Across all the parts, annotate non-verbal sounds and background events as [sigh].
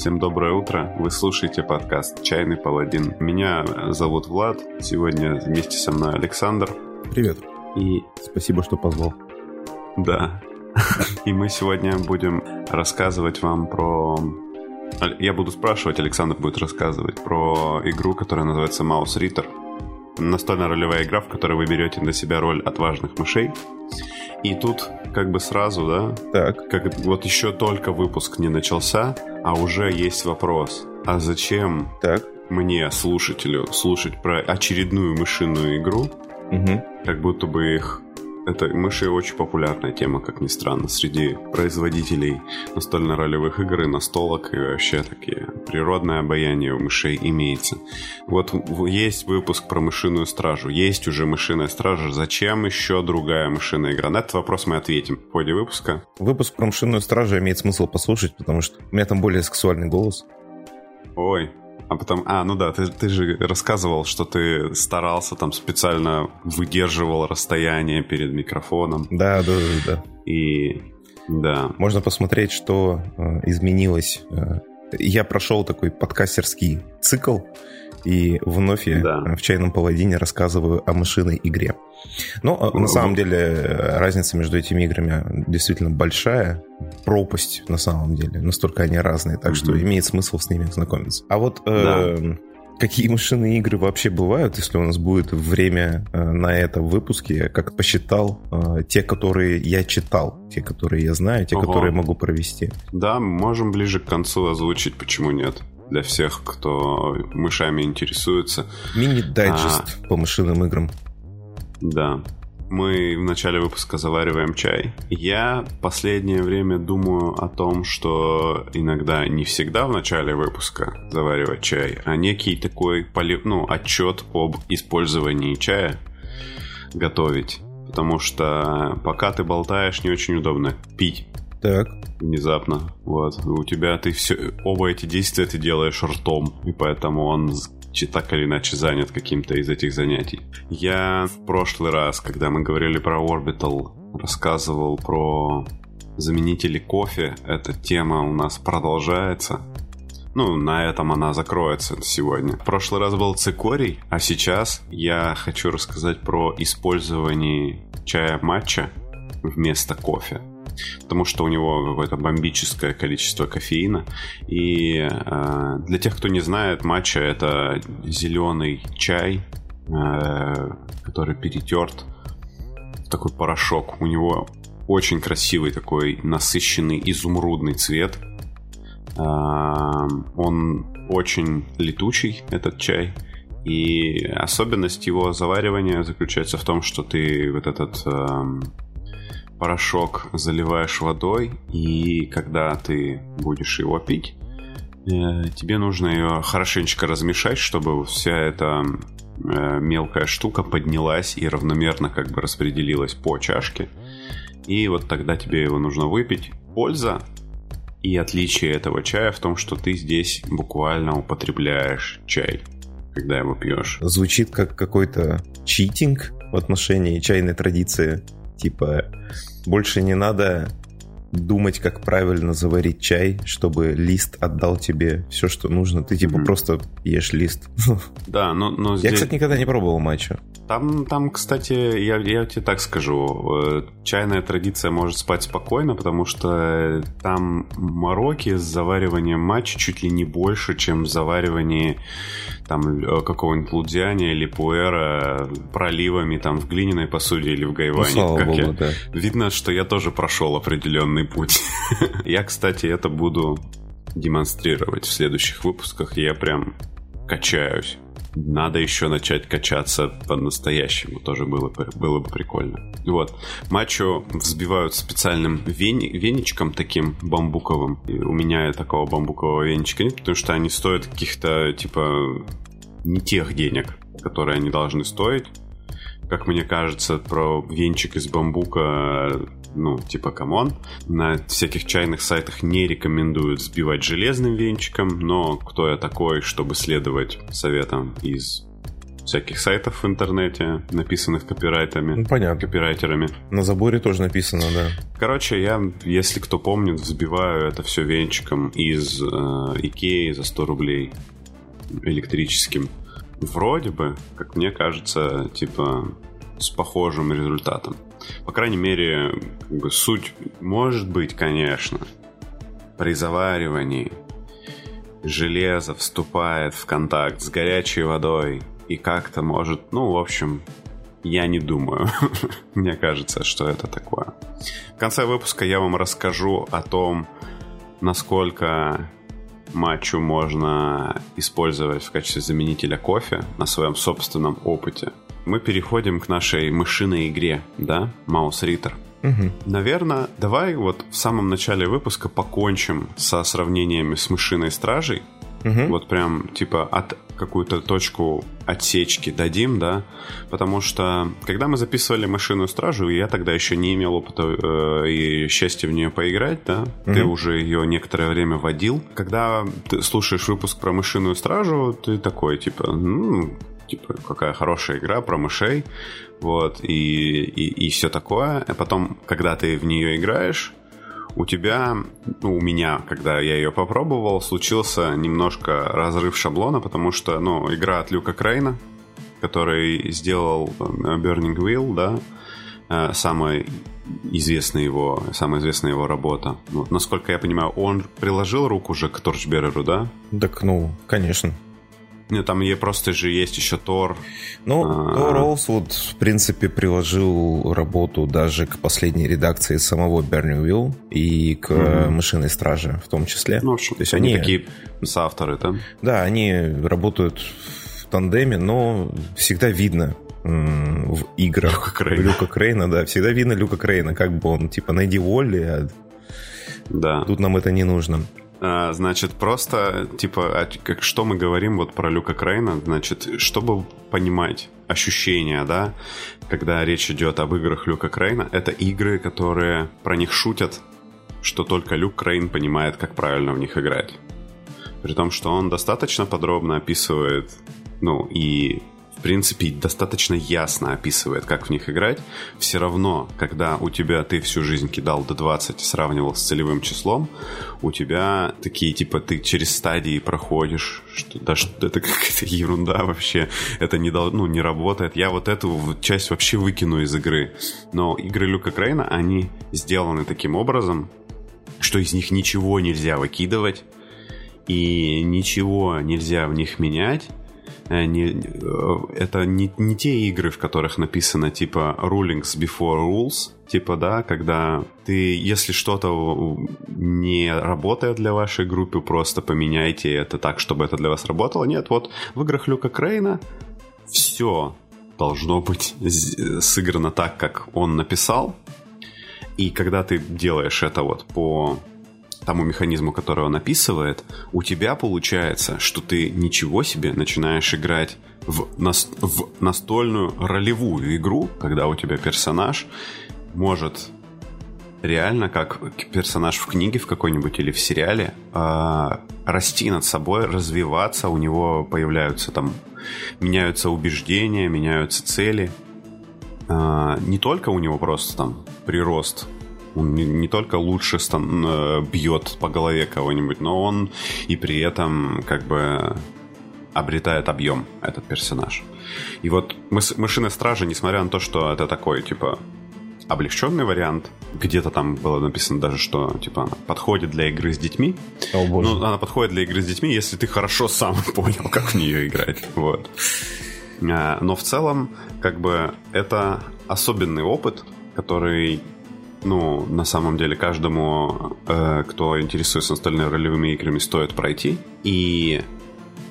Всем доброе утро. Вы слушаете подкаст «Чайный паладин». Меня зовут Влад. Сегодня вместе со мной Александр. Привет. И... Спасибо, что позвал. Да. [laughs] И мы сегодня будем рассказывать вам про... Я буду спрашивать, Александр будет рассказывать про игру, которая называется Mouse Ritter. Настольная ролевая игра, в которой вы берете на себя роль отважных мышей. И тут как бы сразу, да? Так. Как вот еще только выпуск не начался, а уже есть вопрос. А зачем так. мне, слушателю, слушать про очередную мышиную игру, угу. как будто бы их это мыши очень популярная тема, как ни странно, среди производителей настольно-ролевых игр и настолок, и вообще такие природное обаяние у мышей имеется. Вот есть выпуск про мышиную стражу, есть уже мышиная стража, зачем еще другая мышиная игра? На этот вопрос мы ответим в ходе выпуска. Выпуск про мышиную стражу имеет смысл послушать, потому что у меня там более сексуальный голос. Ой, а потом, а, ну да, ты, ты же рассказывал, что ты старался там специально выдерживал расстояние перед микрофоном. Да, да, да, да. И да. Можно посмотреть, что э, изменилось. Э, я прошел такой подкастерский цикл, и вновь я да. в чайном паладине рассказываю о машинной игре. Но ну, на самом деле разница между этими играми действительно большая, пропасть на самом деле, настолько они разные, так mm-hmm. что имеет смысл с ними знакомиться. А вот э, да. какие машинные игры вообще бывают, если у нас будет время э, на это в выпуске, я как посчитал э, те, которые я читал, те, которые я знаю, те, Ого. которые могу провести. Да, можем ближе к концу озвучить, почему нет для всех, кто мышами интересуется. Мини-дайджест а, по мышиным играм. Да. Мы в начале выпуска завариваем чай. Я последнее время думаю о том, что иногда не всегда в начале выпуска заваривать чай, а некий такой поли... ну, отчет об использовании чая готовить. Потому что пока ты болтаешь, не очень удобно пить. Так. Внезапно. Вот. У тебя ты все. Оба эти действия ты делаешь ртом. И поэтому он так или иначе занят каким-то из этих занятий. Я в прошлый раз, когда мы говорили про Orbital, рассказывал про заменители кофе. Эта тема у нас продолжается. Ну, на этом она закроется сегодня. В прошлый раз был цикорий, а сейчас я хочу рассказать про использование чая матча вместо кофе потому что у него какое-то бомбическое количество кофеина. И э, для тех, кто не знает, матча это зеленый чай, э, который перетерт в такой порошок. У него очень красивый такой насыщенный изумрудный цвет. Э, он очень летучий, этот чай. И особенность его заваривания заключается в том, что ты вот этот э, порошок заливаешь водой, и когда ты будешь его пить, э, тебе нужно ее хорошенечко размешать, чтобы вся эта э, мелкая штука поднялась и равномерно как бы распределилась по чашке. И вот тогда тебе его нужно выпить. Польза и отличие этого чая в том, что ты здесь буквально употребляешь чай, когда его пьешь. Звучит как какой-то читинг в отношении чайной традиции. Типа, больше не надо думать, как правильно заварить чай, чтобы лист отдал тебе все, что нужно. Ты типа mm-hmm. просто ешь лист. [laughs] Да, но, но здесь... Я, кстати, никогда не пробовал матча. Там, там, кстати, я, я тебе так скажу, э, чайная традиция может спать спокойно, потому что там мороки с завариванием матча чуть ли не больше, чем заваривание там э, какого-нибудь лудяня или пуэра проливами там в глиняной посуде или в гайване. Ну, как Богу, я... да. Видно, что я тоже прошел определенный путь. [laughs] я, кстати, это буду демонстрировать в следующих выпусках. Я прям качаюсь. Надо еще начать качаться по-настоящему, тоже было, было бы прикольно. Вот. Мачо взбивают специальным вени, веничком таким бамбуковым. И у меня такого бамбукового веничка нет, потому что они стоят каких-то, типа, не тех денег, которые они должны стоить. Как мне кажется, про венчик из бамбука ну, типа, come on. На всяких чайных сайтах не рекомендуют сбивать железным венчиком, но кто я такой, чтобы следовать советам из всяких сайтов в интернете, написанных копирайтами. Ну, понятно. Копирайтерами. На заборе тоже написано, да. Короче, я, если кто помнит, взбиваю это все венчиком из э, Икеи за 100 рублей электрическим. Вроде бы, как мне кажется, типа с похожим результатом. По крайней мере, суть может быть, конечно, при заваривании железо вступает в контакт с горячей водой и как-то может, ну, в общем, я не думаю. [laughs] Мне кажется, что это такое. В конце выпуска я вам расскажу о том, насколько матчу можно использовать в качестве заменителя кофе на своем собственном опыте. Мы переходим к нашей мышиной игре, да, Маус Риттер. Угу. Наверное, давай вот в самом начале выпуска покончим со сравнениями с мышиной стражей. Угу. Вот прям типа от какую-то точку отсечки дадим, да, потому что когда мы записывали машину стражу, я тогда еще не имел опыта э, и счастья в нее поиграть, да, угу. ты уже ее некоторое время водил. Когда ты слушаешь выпуск про машинную стражу, ты такой типа, ну, типа, какая хорошая игра про мышей, вот, и, и, и все такое. А потом, когда ты в нее играешь, у тебя, ну, у меня, когда я ее попробовал, случился немножко разрыв шаблона, потому что, ну, игра от Люка Крейна, который сделал Burning Wheel, да, э, самая известная его, самая известная его работа. Вот, насколько я понимаю, он приложил руку уже к Торчбереру, да? Так, ну, конечно. Ну, там ей просто же есть еще Тор. Ну, а... Тор Олсвуд, в принципе, приложил работу даже к последней редакции самого Burning Wheel и к mm-hmm. Мышиной Страже в том числе. Ну, в общем, То есть они, они такие соавторы, да? Да, они работают в тандеме, но всегда видно, в играх Люка Крейна. Люка Крейна, да, всегда видно Люка Крейна, как бы он, типа, найди Волли, а да. тут нам это не нужно. А, значит, просто, типа, как, что мы говорим вот про Люка Крейна, значит, чтобы понимать ощущения, да, когда речь идет об играх Люка Крейна, это игры, которые про них шутят, что только Люк Крейн понимает, как правильно в них играть. При том, что он достаточно подробно описывает, ну, и в принципе, достаточно ясно описывает, как в них играть. Все равно, когда у тебя ты всю жизнь кидал до 20 и сравнивал с целевым числом, у тебя такие, типа, ты через стадии проходишь, что да, что это [laughs] какая-то ерунда вообще, это не, ну, не работает. Я вот эту часть вообще выкину из игры. Но игры Люка Крейна, они сделаны таким образом, что из них ничего нельзя выкидывать, и ничего нельзя в них менять, не, э, это не, не те игры, в которых написано типа rulings before rules, типа, да, когда ты, если что-то не работает для вашей группы, просто поменяйте это так, чтобы это для вас работало. Нет, вот в играх Люка Крейна все должно быть сыграно так, как он написал. И когда ты делаешь это вот по тому механизму, который он описывает, у тебя получается, что ты ничего себе начинаешь играть в, нас, в настольную ролевую игру, когда у тебя персонаж может реально, как персонаж в книге в какой-нибудь или в сериале, э, расти над собой, развиваться, у него появляются там, меняются убеждения, меняются цели. Э, не только у него просто там прирост он не, не только лучше стан, э, бьет по голове кого-нибудь, но он и при этом как бы обретает объем, этот персонаж. И вот Мышиная Стража, несмотря на то, что это такой, типа, облегченный вариант. Где-то там было написано даже, что типа она подходит для игры с детьми. О, боже. Ну, она подходит для игры с детьми, если ты хорошо сам [laughs] понял, как в нее играть. Вот. А, но в целом, как бы, это особенный опыт, который ну, на самом деле, каждому, э, кто интересуется настольными ролевыми играми, стоит пройти. И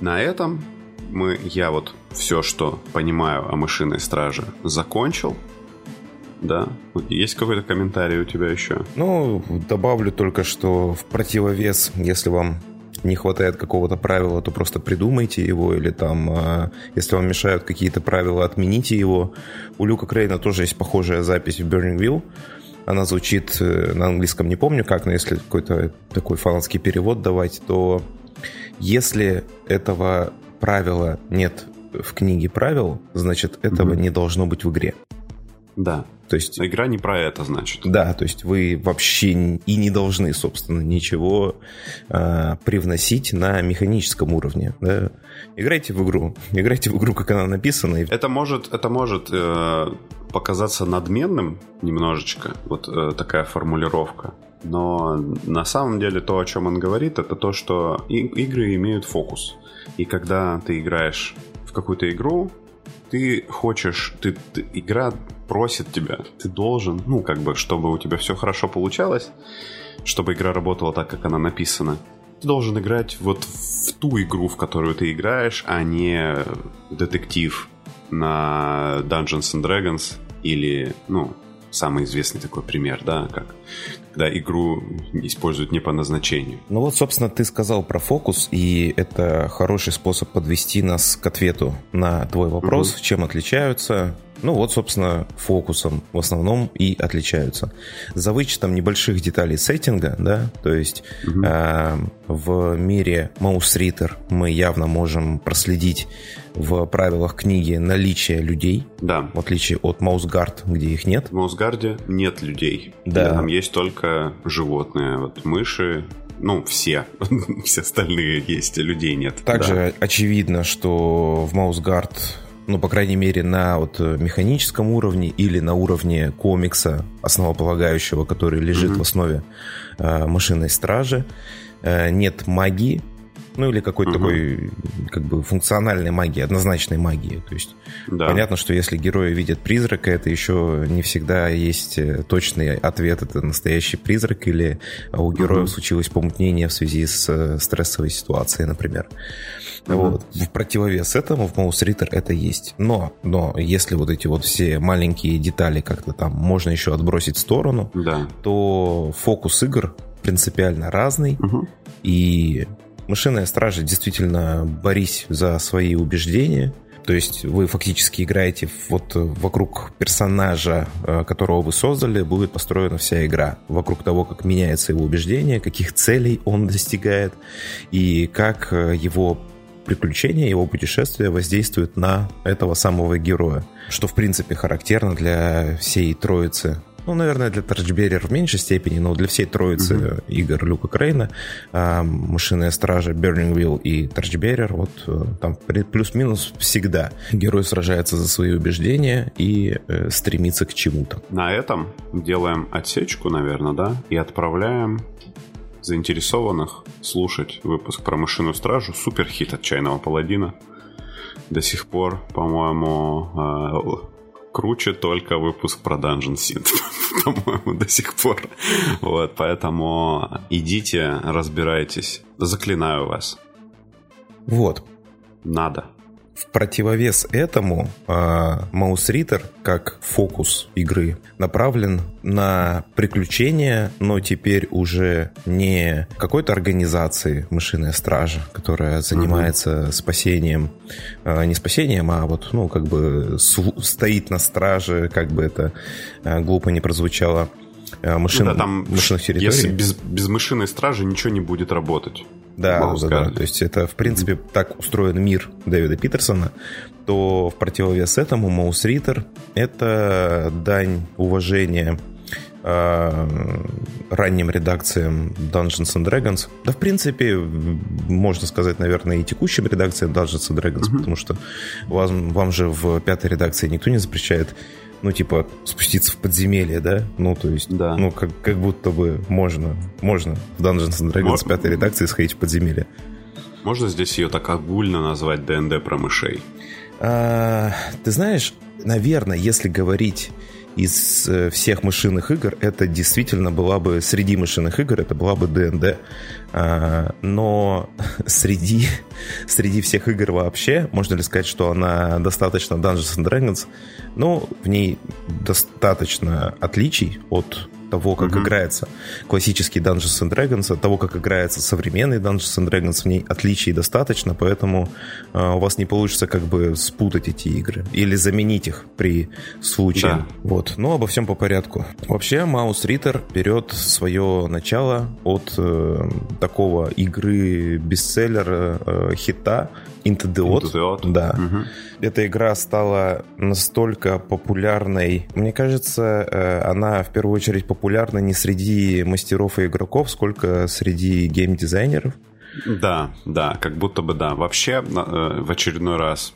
на этом мы, я вот все, что понимаю о мышиной страже, закончил. Да. Есть какой-то комментарий у тебя еще? Ну, добавлю только, что в противовес, если вам не хватает какого-то правила, то просто придумайте его, или там, э, если вам мешают какие-то правила, отмените его. У Люка Крейна тоже есть похожая запись в Burning Wheel, она звучит э, на английском, не помню как, но если какой-то такой фанатский перевод давать, то если этого правила нет в книге правил, значит, этого mm-hmm. не должно быть в игре. Да. То есть... Игра не про это, значит. Да, то есть вы вообще и не должны, собственно, ничего э, привносить на механическом уровне. Да? Играйте в игру. Играйте в игру, как она написана. Это может, это может э, показаться надменным немножечко, вот э, такая формулировка. Но на самом деле то, о чем он говорит, это то, что и- игры имеют фокус. И когда ты играешь в какую-то игру, ты хочешь, ты, ты, игра просит тебя, ты должен, ну, как бы, чтобы у тебя все хорошо получалось, чтобы игра работала так, как она написана, ты должен играть вот в ту игру, в которую ты играешь, а не детектив на Dungeons and Dragons или, ну, самый известный такой пример, да, как когда игру используют не по назначению. Ну вот, собственно, ты сказал про фокус, и это хороший способ подвести нас к ответу на твой вопрос, угу. чем отличаются ну вот, собственно, фокусом в основном и отличаются. За вычетом небольших деталей сеттинга, да, то есть угу. э, в мире Mouse Reader мы явно можем проследить в правилах книги наличие людей. Да. В отличие от Маусгард, где их нет. В Маусгарде нет людей. Да. Там есть только животные. Вот мыши, ну, все. [laughs] все остальные есть, а людей нет. Также да. очевидно, что в Маусгард ну, по крайней мере, на вот механическом уровне или на уровне комикса основополагающего, который лежит mm-hmm. в основе э, машинной стражи. Э, нет магии, ну или какой-то угу. такой как бы функциональной магии, однозначной магии. То есть да. понятно, что если герои видят призрака, это еще не всегда есть э, точный ответ, это настоящий призрак или у героев угу. случилось помутнение в связи с э, стрессовой ситуацией, например. Угу. Вот. В противовес этому в Mouse Reader это есть. Но, но если вот эти вот все маленькие детали как-то там можно еще отбросить в сторону, да. то фокус игр принципиально разный. Угу. И Мышиная стража действительно борись за свои убеждения. То есть вы фактически играете вот вокруг персонажа, э, которого вы создали, будет построена вся игра. Вокруг того, как меняется его убеждение, каких целей он достигает и как э, его приключения, его путешествия воздействуют на этого самого героя. Что, в принципе, характерно для всей троицы ну, наверное, для Торчберрер в меньшей степени, но для всей троицы mm-hmm. игр Люка Крейна, э, Мышиная Стража, Burning Wheel и Торчберрер, вот э, там плюс-минус всегда герой сражается за свои убеждения и э, стремится к чему-то. На этом делаем отсечку, наверное, да, и отправляем заинтересованных слушать выпуск про Мышиную Стражу. Супер хит от Чайного Паладина. До сих пор, по-моему, круче только выпуск про Dungeon Synth, [laughs] по-моему, до сих пор. Вот, поэтому идите, разбирайтесь. Заклинаю вас. Вот. Надо. В противовес этому Mouse Reader, как фокус игры, направлен на приключения, но теперь уже не какой-то организации мышиная стража, которая занимается угу. спасением, а, не спасением, а вот, ну, как бы стоит на страже, как бы это а, глупо не прозвучало, машин, ну да, там, машинных территорий. Если без, без мышиной стражи ничего не будет работать. Да, да, да. То есть это, в принципе, так устроен мир Дэвида Питерсона, то в противовес этому Mouse Reader — это дань уважения э, ранним редакциям Dungeons and Dragons. Да, в принципе, можно сказать, наверное, и текущим редакциям Dungeons and Dragons, mm-hmm. потому что вам, вам же в пятой редакции никто не запрещает ну, типа, спуститься в подземелье, да? Ну, то есть, да. ну, как, как будто бы можно, можно в Dungeons and Dragons Мож... пятой редакции сходить в подземелье. Можно здесь ее так огульно назвать ДНД про мышей? А, ты знаешь, наверное, если говорить из э, всех мышиных игр это действительно была бы, среди мышиных игр это была бы ДНД. А, но [laughs] среди, среди всех игр вообще, можно ли сказать, что она достаточно Dungeons and Dragons, ну, в ней достаточно отличий от того, как mm-hmm. играется классический Dungeons and Dragons, от того, как играется современный Dungeons and Dragons, в ней отличий достаточно, поэтому э, у вас не получится как бы спутать эти игры или заменить их при случае. Да. Вот. Но обо всем по порядку. Вообще, Маус Риттер берет свое начало от э, такого игры бестселлера, э, хита Into the Odd. Into the Odd. Да. Угу. Эта игра стала настолько популярной. Мне кажется, э, она в первую очередь популярна не среди мастеров и игроков, сколько среди геймдизайнеров. Да, да, как будто бы да. Вообще, э, в очередной раз,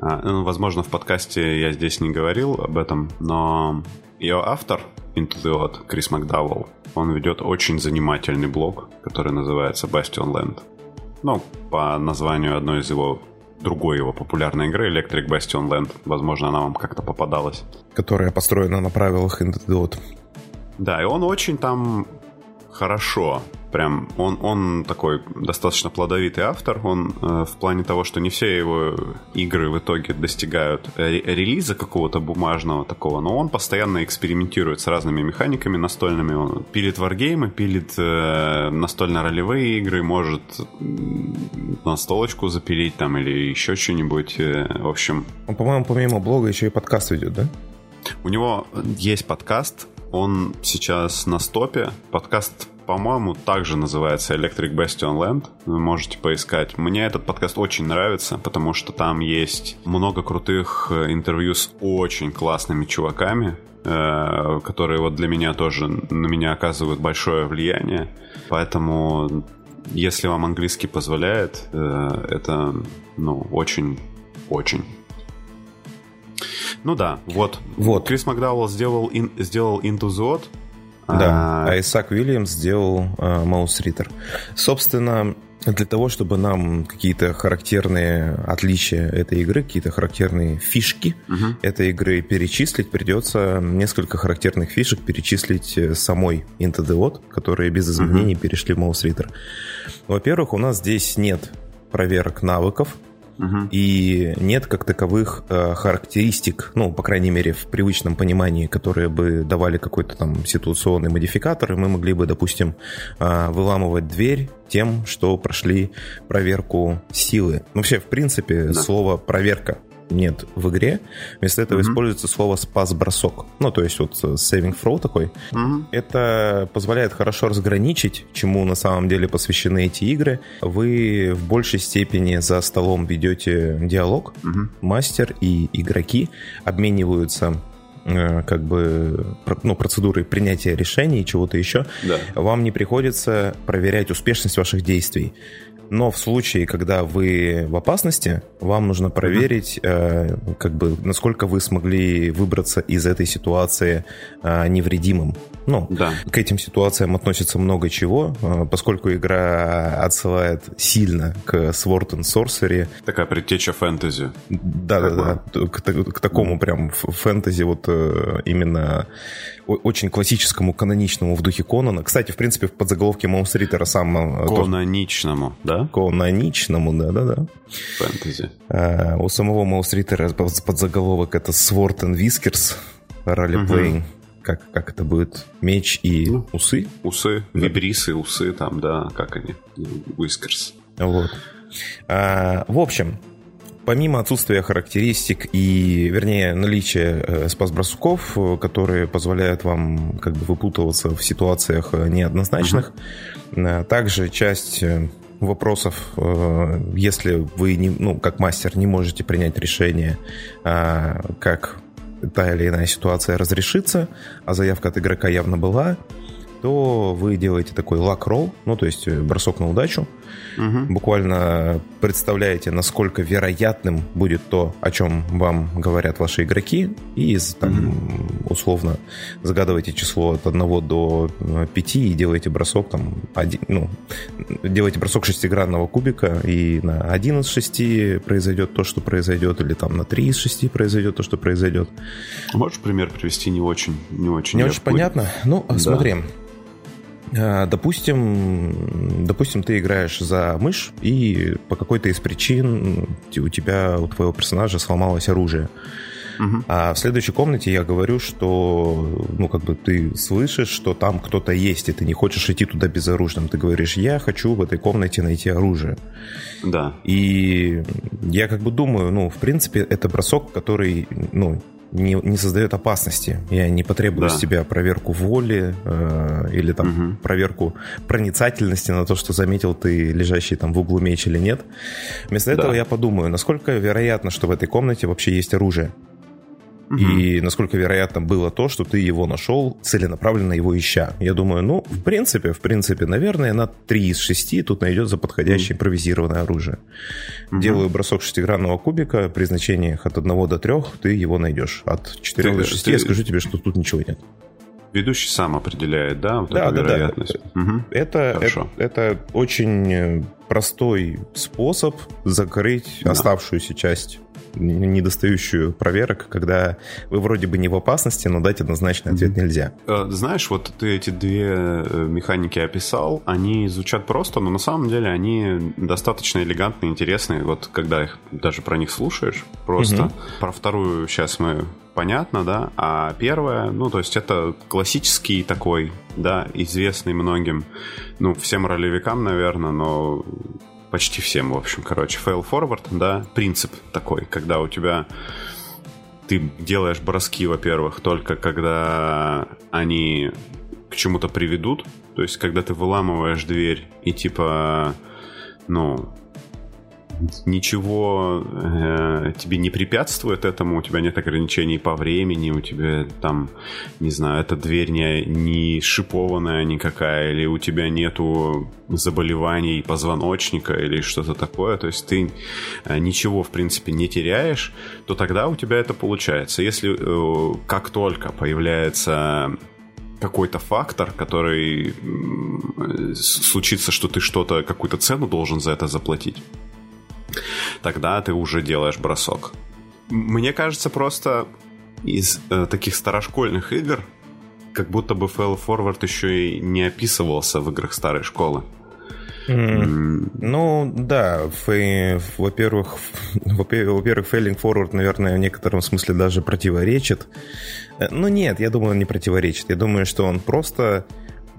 а, ну, возможно, в подкасте я здесь не говорил об этом, но ее автор Into the Odd, Крис Макдауэлл, он ведет очень занимательный блог, который называется Bastion Land. Ну, по названию одной из его другой его популярной игры Electric Bastion Land. Возможно, она вам как-то попадалась. Которая построена на правилах Into Да, и он очень там хорошо. Прям он, он такой достаточно плодовитый автор. Он э, в плане того, что не все его игры в итоге достигают ре- релиза какого-то бумажного такого, но он постоянно экспериментирует с разными механиками настольными. Он пилит варгеймы, пилит э, настольно-ролевые игры, может настолочку запилить там или еще что-нибудь. Э, в общем... Он, по-моему, помимо блога еще и подкаст ведет, да? У него есть подкаст, он сейчас на стопе. Подкаст, по-моему, также называется Electric Bastion Land. Вы можете поискать. Мне этот подкаст очень нравится, потому что там есть много крутых э, интервью с очень классными чуваками, э, которые вот для меня тоже на меня оказывают большое влияние. Поэтому, если вам английский позволяет, э, это ну очень очень ну да, вот. вот. Крис Макдауэлл сделал, ин, сделал Into the Odd. Да, а, а Исаак Уильямс сделал uh, Mouse Reader. Собственно, для того, чтобы нам какие-то характерные отличия этой игры, какие-то характерные фишки uh-huh. этой игры перечислить, придется несколько характерных фишек перечислить э, самой Into the Odd, которые без изменений uh-huh. перешли в Mouse Reader. Во-первых, у нас здесь нет проверок навыков, угу. и нет как таковых э, характеристик, ну, по крайней мере, в привычном понимании, которые бы давали какой-то там ситуационный модификатор, и мы могли бы, допустим, э, выламывать дверь тем, что прошли проверку силы. Ну, вообще, в принципе, да. слово проверка нет в игре. Вместо этого mm-hmm. используется слово спас-бросок. Ну, то есть вот saving throw такой. Mm-hmm. Это позволяет хорошо разграничить, чему на самом деле посвящены эти игры. Вы в большей степени за столом ведете диалог. Mm-hmm. Мастер и игроки обмениваются э, как бы ну, процедуры принятия решений и чего-то еще, да. вам не приходится проверять успешность ваших действий. Но в случае, когда вы в опасности, вам нужно проверить, э, как бы, насколько вы смогли выбраться из этой ситуации э, невредимым. Ну, да. к этим ситуациям относится много чего, э, поскольку игра отсылает сильно к Sword and Sorcery. Такая предтеча фэнтези. Да-да-да, к, к такому прям фэнтези вот э, именно очень классическому, каноничному в духе Конана. Кстати, в принципе, в подзаголовке Маус Риттера сам... Э, каноничному, да? Каноничному, да-да-да. Фэнтези. А, у самого Маус Риттера подзаголовок это Sword and Whiskers, ролеплейн. Угу. Как, как это будет? Меч и ну, усы? Усы, вибрисы, усы там, да, как они? Whiskers. Вот. А, в общем, помимо отсутствия характеристик и, вернее, наличия э, спас-бросков, э, которые позволяют вам как бы выпутываться в ситуациях э, неоднозначных, uh-huh. также часть вопросов, если вы, не, ну, как мастер, не можете принять решение, как та или иная ситуация разрешится, а заявка от игрока явно была, то вы делаете такой лак-ролл, ну, то есть бросок на удачу, Угу. Буквально представляете, насколько вероятным будет то, о чем вам говорят ваши игроки, и там, угу. условно загадываете число от 1 до 5 и делаете бросок там, один, ну, делаете бросок шестигранного кубика, и на 1 из 6 произойдет то, что произойдет, или там на 3 из 6 произойдет то, что произойдет. Можешь пример привести не очень, не очень. Не очень понятно. Ну, да. смотри. А, допустим, допустим, ты играешь за мышь, и по какой-то из причин у тебя, у твоего персонажа сломалось оружие. Угу. А в следующей комнате я говорю, что, ну, как бы ты слышишь, что там кто-то есть, и ты не хочешь идти туда безоружным. Ты говоришь, я хочу в этой комнате найти оружие. Да. И я как бы думаю, ну, в принципе, это бросок, который, ну, не, не создает опасности. Я не потребую да. с тебя проверку воли э, или там угу. проверку проницательности на то, что заметил ты лежащий там в углу меч или нет. Вместо да. этого я подумаю, насколько вероятно, что в этой комнате вообще есть оружие. И насколько вероятно было то, что ты его нашел, целенаправленно его ища. Я думаю, ну, в принципе, в принципе, наверное, на 3 из 6 тут найдется подходящее угу. импровизированное оружие. Угу. Делаю бросок шестигранного кубика, при значениях от 1 до 3 ты его найдешь. От 4 ты, до 6 ты... я скажу тебе, что тут ничего нет. Ведущий сам определяет, да, вот да, эту да, вероятность. Да. Угу. Это, это, это очень простой способ закрыть да. оставшуюся часть недостающую проверок, когда вы вроде бы не в опасности, но дать однозначный ответ mm-hmm. нельзя. Э, знаешь, вот ты эти две э, механики описал, они звучат просто, но на самом деле они достаточно элегантные, интересные. Вот когда их даже про них слушаешь, просто mm-hmm. про вторую сейчас мы понятно, да, а первое, ну, то есть это классический такой, да, известный многим, ну, всем ролевикам, наверное, но почти всем, в общем, короче, fail forward, да, принцип такой, когда у тебя ты делаешь броски, во-первых, только когда они к чему-то приведут, то есть когда ты выламываешь дверь и типа, ну, ничего э, тебе не препятствует этому, у тебя нет ограничений по времени, у тебя там, не знаю, эта дверь не, не шипованная никакая, или у тебя нету заболеваний позвоночника или что-то такое, то есть ты э, ничего, в принципе, не теряешь, то тогда у тебя это получается. Если э, как только появляется какой-то фактор, который случится, что ты что-то, какую-то цену должен за это заплатить, тогда ты уже делаешь бросок. Мне кажется, просто из э, таких старошкольных игр как будто бы Fail Forward еще и не описывался в играх старой школы. Mm. Ну, да, во-первых, во-первых, Failing Forward, наверное, в некотором смысле даже противоречит. Э, ну, нет, я думаю, он не противоречит. Я думаю, что он просто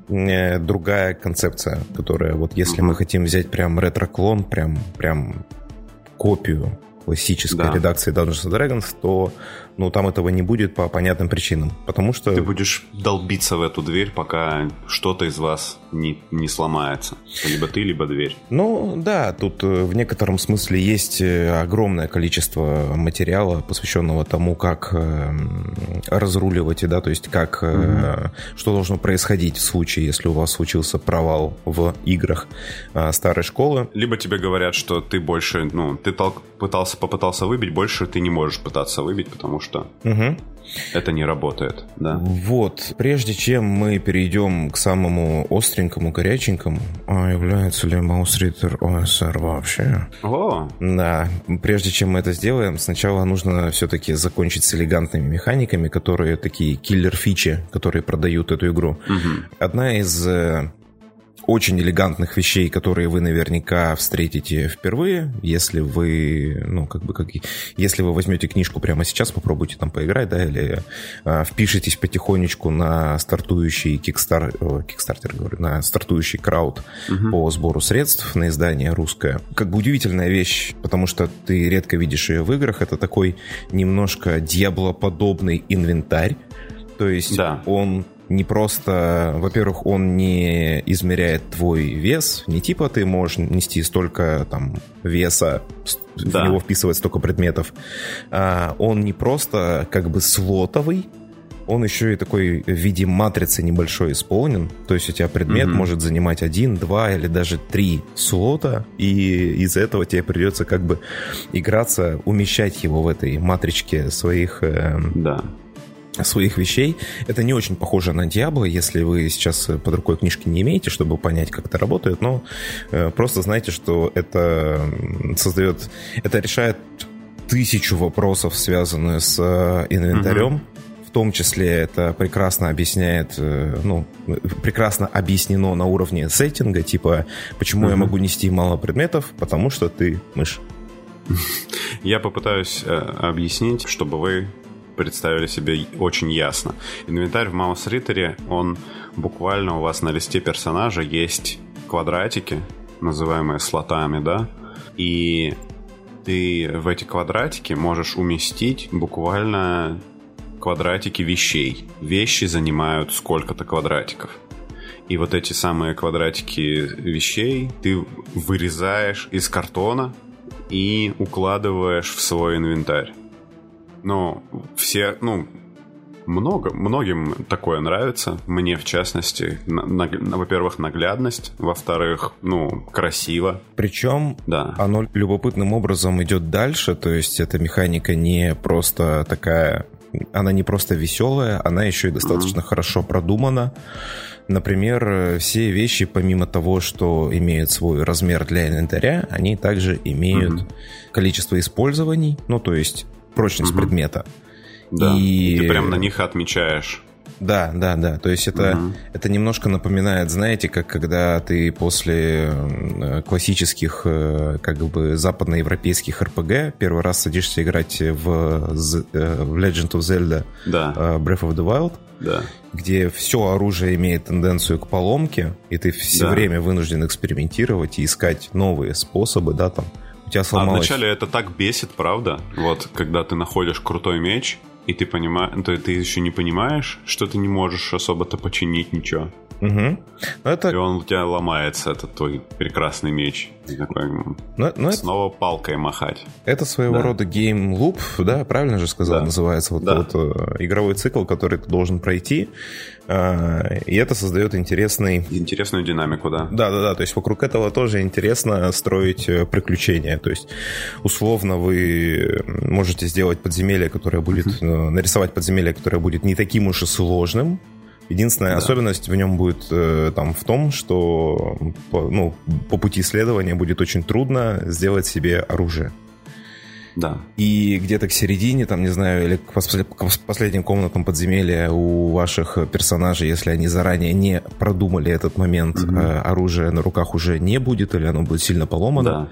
э, другая концепция, которая вот если mm-hmm. мы хотим взять прям ретро-клон, прям, прям копию классической да. редакции Dungeons and Dragons, то ну, там этого не будет по понятным причинам. Потому что... Ты будешь долбиться в эту дверь, пока что-то из вас не, не сломается. Либо ты, либо дверь. Ну, да, тут э, в некотором смысле есть э, огромное количество материала, посвященного тому, как э, разруливать, да, то есть как, mm-hmm. что должно происходить в случае, если у вас случился провал в играх старой школы. Либо тебе говорят, что ты больше, ну, ты толк, пытался, попытался выбить, больше ты не можешь пытаться выбить, потому что что угу. Это не работает. Да. Вот, прежде чем мы перейдем к самому остренькому, горяченькому, а является ли Маусритер ОСР вообще? О! Да, прежде чем мы это сделаем, сначала нужно все-таки закончить с элегантными механиками, которые такие киллер-фичи, которые продают эту игру. Угу. Одна из э, очень элегантных вещей, которые вы наверняка встретите впервые, если вы, ну, как бы, как, если вы возьмете книжку прямо сейчас, попробуйте там поиграть, да, или э, впишитесь потихонечку на стартующий Kickstar, о, Kickstarter, говорю, на стартующий crowd угу. по сбору средств на издание русское. Как бы удивительная вещь, потому что ты редко видишь ее в играх, это такой немножко дьяблоподобный инвентарь, то есть да. он не просто, во-первых, он не измеряет твой вес, не типа ты можешь нести столько там веса, да. в него вписывать столько предметов. А он не просто как бы слотовый, он еще и такой в виде матрицы небольшой исполнен. То есть у тебя предмет mm-hmm. может занимать один, два или даже три слота, и из-за этого тебе придется как бы играться, умещать его в этой матричке своих э, да своих вещей. Это не очень похоже на Diablo, если вы сейчас под рукой книжки не имеете, чтобы понять, как это работает, но э, просто знайте, что это создает, это решает тысячу вопросов, связанных с э, инвентарем. Угу. В том числе это прекрасно объясняет, э, ну, прекрасно объяснено на уровне сеттинга, типа, почему угу. я могу нести мало предметов, потому что ты мышь. Я попытаюсь э, объяснить, чтобы вы представили себе очень ясно. Инвентарь в Маус Риттере, он буквально у вас на листе персонажа есть квадратики, называемые слотами, да, и ты в эти квадратики можешь уместить буквально квадратики вещей. Вещи занимают сколько-то квадратиков. И вот эти самые квадратики вещей ты вырезаешь из картона и укладываешь в свой инвентарь. Ну, все, ну, много, многим такое нравится. Мне, в частности, на, на, во-первых, наглядность, во-вторых, ну, красиво. Причем да. оно любопытным образом идет дальше, то есть эта механика не просто такая, она не просто веселая, она еще и достаточно mm-hmm. хорошо продумана. Например, все вещи, помимо того, что имеют свой размер для инвентаря, они также имеют mm-hmm. количество использований, ну, то есть прочность mm-hmm. предмета. Да, и... ты прям на них отмечаешь. Да, да, да. То есть это, угу. это немножко напоминает, знаете, как когда ты после э, классических, э, как бы западноевропейских РПГ первый раз садишься играть в, э, в Legend of Zelda да. Breath of the Wild, да. где все оружие имеет тенденцию к поломке, и ты все да. время вынужден экспериментировать и искать новые способы, да, там. У тебя сломалось... А вначале это так бесит, правда? Вот, когда ты находишь крутой меч, и ты понимаешь, то ты еще не понимаешь, что ты не можешь особо-то починить ничего. Угу. Это... И он у тебя ломается, этот твой прекрасный меч. И такой, но, но снова это... палкой махать. Это своего да. рода game loop, да, правильно же сказал, да. называется. Вот, да. вот э, игровой цикл, который ты должен пройти. Э, и это создает интересный... Интересную динамику, да. Да-да-да, то есть вокруг этого тоже интересно строить э, приключения. То есть, условно, вы можете сделать подземелье, которое будет... нарисовать подземелье, которое будет не таким уж и сложным, Единственная да. особенность в нем будет э, там в том, что по, ну, по пути исследования будет очень трудно сделать себе оружие. Да. И где-то к середине, там, не знаю, или к, к последним комнатам подземелья у ваших персонажей, если они заранее не продумали этот момент, mm-hmm. э, оружия на руках уже не будет, или оно будет сильно поломано, да.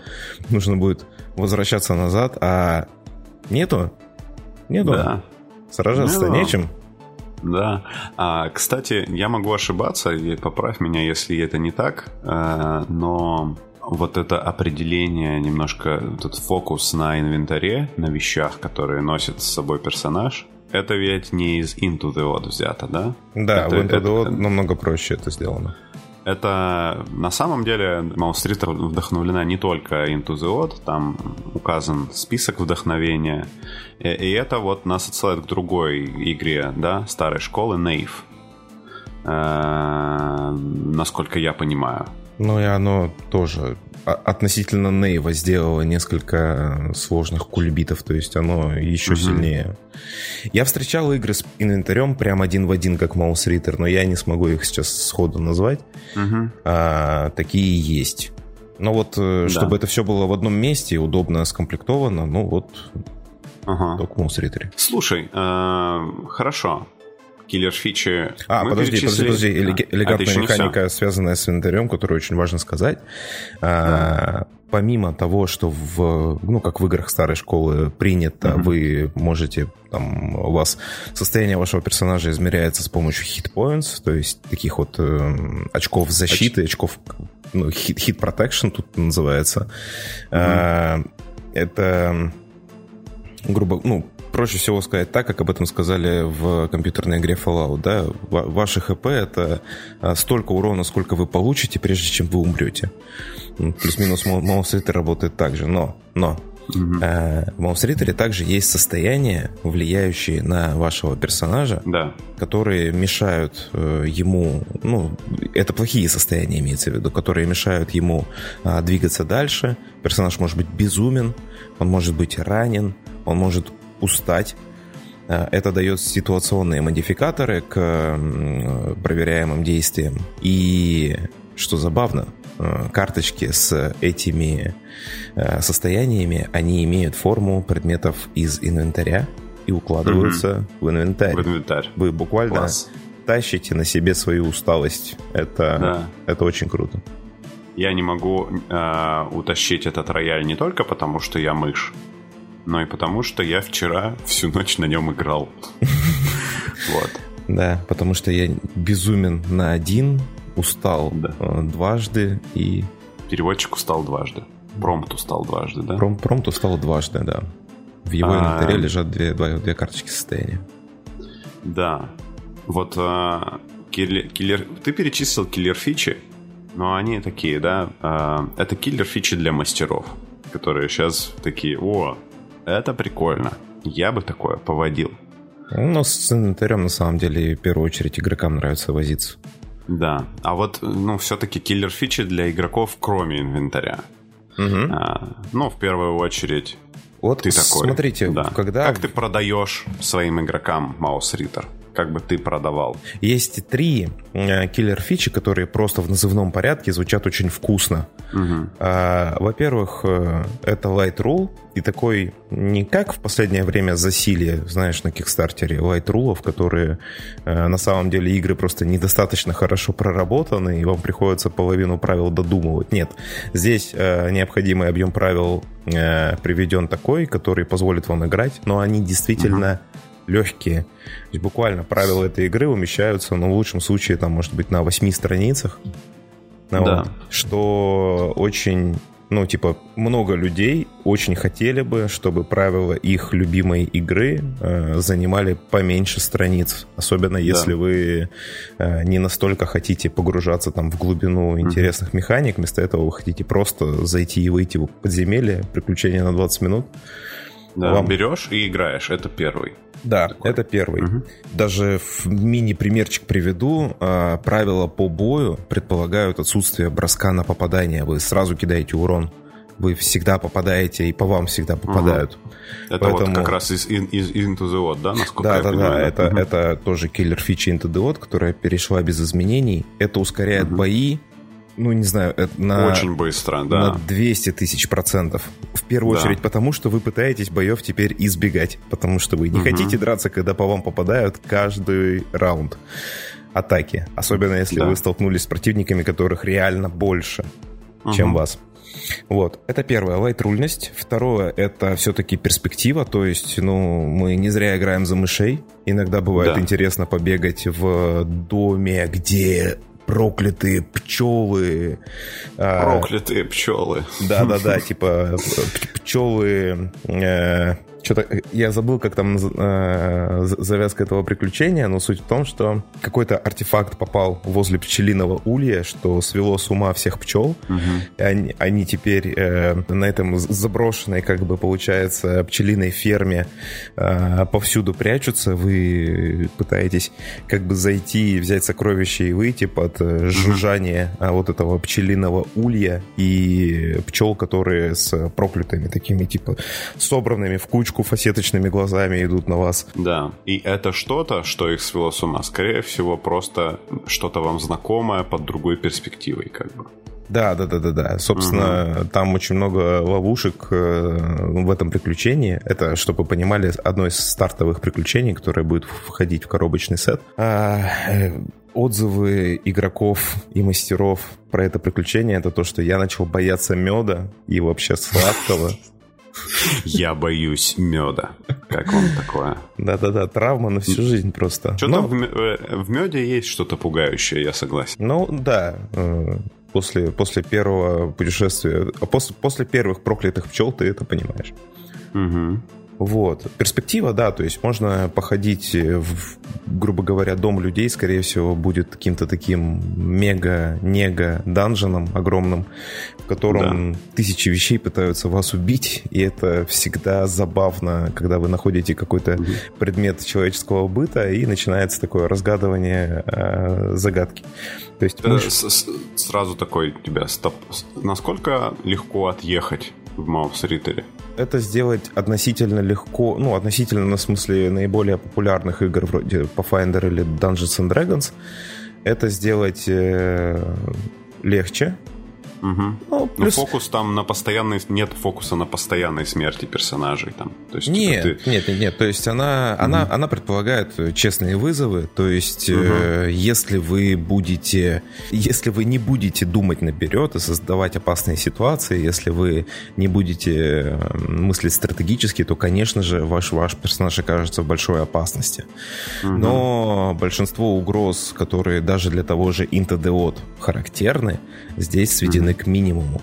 нужно будет возвращаться назад, а нету, нету, да. сражаться-то нечем. Да. А, кстати, я могу ошибаться, и поправь меня, если это не так, э, но вот это определение, немножко этот фокус на инвентаре, на вещах, которые носит с собой персонаж, это ведь не из Into the Odd взято, да? Да, это, в Into the Odd намного проще это сделано. Это на самом деле Маус Стрит вдохновлена не только Into the Odd, там указан список вдохновения. И, и это вот нас отсылает к другой игре, да, старой школы, Nave. Э, насколько я понимаю. Ну и оно тоже относительно Нейва сделало несколько сложных кульбитов, то есть оно еще угу. сильнее. Я встречал игры с инвентарем прям один в один, как Маус Риттер, но я не смогу их сейчас сходу назвать. Угу. А, такие есть. Но вот, э, да. чтобы это все было в одном месте, удобно скомплектовано, ну вот ага. только в Маус Риттере. Слушай, э, хорошо киллер-фичи. А, подожди, подожди, подожди. Элег... Элегантная а, механика, связанная с инвентарем, которую очень важно сказать. А, помимо того, что в, ну, как в играх старой школы принято, mm-hmm. вы можете, там, у вас состояние вашего персонажа измеряется с помощью points, то есть таких вот э, очков защиты, Оч... очков, ну, protection тут называется. Mm-hmm. А, это грубо, ну, проще всего сказать так, как об этом сказали в компьютерной игре Fallout. Да? Ваши ХП — это а, столько урона, сколько вы получите, прежде чем вы умрете. Плюс-минус Маус Риттер работает так же. Но, но Uh-huh. В Маус Риттере также есть состояния, влияющие на вашего персонажа, да. которые мешают э, ему, ну, это плохие состояния имеется в виду, которые мешают ему а, двигаться дальше. Персонаж может быть безумен, он может быть ранен, он может устать. Э, это дает ситуационные модификаторы к проверяемым действиям. И, что забавно, э, карточки с этими э, состояниями, они имеют форму предметов из инвентаря и укладываются угу. в инвентарь. В инвентарь. Вы буквально Класс. тащите на себе свою усталость. Это, да. это очень круто. Я не могу э, утащить этот рояль не только потому, что я мышь, но и потому, что я вчера всю ночь на нем играл. [laughs] Вот. Да, потому что я безумен на один, устал э, дважды и... Переводчик устал дважды. Промпт устал дважды, да? Пром, промпт устал дважды, да. В его а... инвентаре лежат две, две, две карточки состояния. Да. Вот а, killer, killer... ты перечислил киллер-фичи, но они такие, да, а, это киллер-фичи для мастеров, которые сейчас такие, о, это прикольно, я бы такое поводил. Ну, с инвентарем, на самом деле, в первую очередь игрокам нравится возиться. Да, а вот, ну, все-таки киллер-фичи для игроков, кроме инвентаря. Угу. А, ну, в первую очередь, вот ты такой. Смотрите, да. когда... Как ты продаешь своим игрокам Маус Ритер? Как бы ты продавал? Есть три э, киллер-фичи, которые просто в назывном порядке звучат очень вкусно. Угу. Во-первых, э, это Light Rule, и такой не как в последнее время засилие, знаешь, на Кикстартере, Light Rule, которые э, на самом деле игры просто недостаточно хорошо проработаны, и вам приходится половину правил додумывать. Нет, здесь необходимый объем правил приведен такой, который позволит вам играть, но они действительно угу легкие. То есть буквально правила этой игры умещаются, ну, в лучшем случае, там, может быть, на восьми страницах. Ну, да. Вот, что очень, ну, типа, много людей очень хотели бы, чтобы правила их любимой игры э, занимали поменьше страниц. Особенно если да. вы э, не настолько хотите погружаться там в глубину интересных mm-hmm. механик, вместо этого вы хотите просто зайти и выйти в подземелье, приключение на 20 минут. Да, Вам... берешь и играешь, это первый. Да, такой. это первый. Угу. Даже в мини-примерчик приведу. А, правила по бою предполагают отсутствие броска на попадание. Вы сразу кидаете урон. Вы всегда попадаете, и по вам всегда попадают. Угу. Это Поэтому... вот как раз из, из Into the Odd, да, насколько да, я да, понимаю? Да, это, угу. это тоже киллер фичи Into the Odd, которая перешла без изменений. Это ускоряет угу. бои, ну, не знаю, на... Очень быстро, да. На 200 тысяч процентов. В первую да. очередь потому, что вы пытаетесь боев теперь избегать. Потому что вы не угу. хотите драться, когда по вам попадают каждый раунд атаки. Особенно если да. вы столкнулись с противниками, которых реально больше, угу. чем вас. Вот, это первое, лайтрульность. Второе, это все-таки перспектива, то есть, ну, мы не зря играем за мышей. Иногда бывает да. интересно побегать в доме, где проклятые пчелы. А, проклятые пчелы. Да-да-да, типа пчелы э, что-то я забыл, как там э, завязка этого приключения, но суть в том, что какой-то артефакт попал возле пчелиного улья, что свело с ума всех пчел. Угу. И они, они теперь э, на этом заброшенной, как бы получается, пчелиной ферме э, повсюду прячутся. Вы пытаетесь как бы зайти и взять сокровища и выйти под э, жужжание угу. вот этого пчелиного улья и пчел, которые с проклятыми такими типа собранными в кучку фасеточными глазами идут на вас. Да, и это что-то, что их свело с ума, скорее всего, просто что-то вам знакомое под другой перспективой, как бы. Да, да, да, да, да. Собственно, угу. там очень много ловушек э, в этом приключении. Это, чтобы вы понимали, одно из стартовых приключений, которое будет входить в коробочный сет. А, э, отзывы игроков и мастеров про это приключение это то, что я начал бояться меда и вообще сладкого. [laughs] Я боюсь меда. Как вам такое? Да-да-да, травма на всю жизнь просто. Что-то Но... в, э, меде есть что-то пугающее, я согласен. Ну, да. Э, после, после первого путешествия, после, после первых проклятых пчел ты это понимаешь. Угу. Вот. Перспектива, да, то есть можно походить в, грубо говоря, дом людей, скорее всего, будет каким-то таким мега-нега данженом огромным, в котором да. тысячи вещей пытаются вас убить, и это всегда забавно, когда вы находите какой-то угу. предмет человеческого быта, и начинается такое разгадывание э, загадки. То есть мы... Э, сразу такой тебя стоп. Насколько легко отъехать в Маус Риттере? это сделать относительно легко, ну, относительно, на смысле, наиболее популярных игр вроде Pathfinder или Dungeons and Dragons, это сделать э, легче, Угу. Ну, плюс... Но фокус там на постоянной... Нет фокуса на постоянной смерти персонажей там. То есть, нет, типа, ты... нет, нет, нет. То есть она, угу. она, она предполагает честные вызовы. То есть угу. э, если вы будете... Если вы не будете думать наперед и создавать опасные ситуации, если вы не будете э, мыслить стратегически, то, конечно же, ваш, ваш персонаж окажется в большой опасности. Угу. Но большинство угроз, которые даже для того же Интодеот характерны, здесь сведены к минимуму.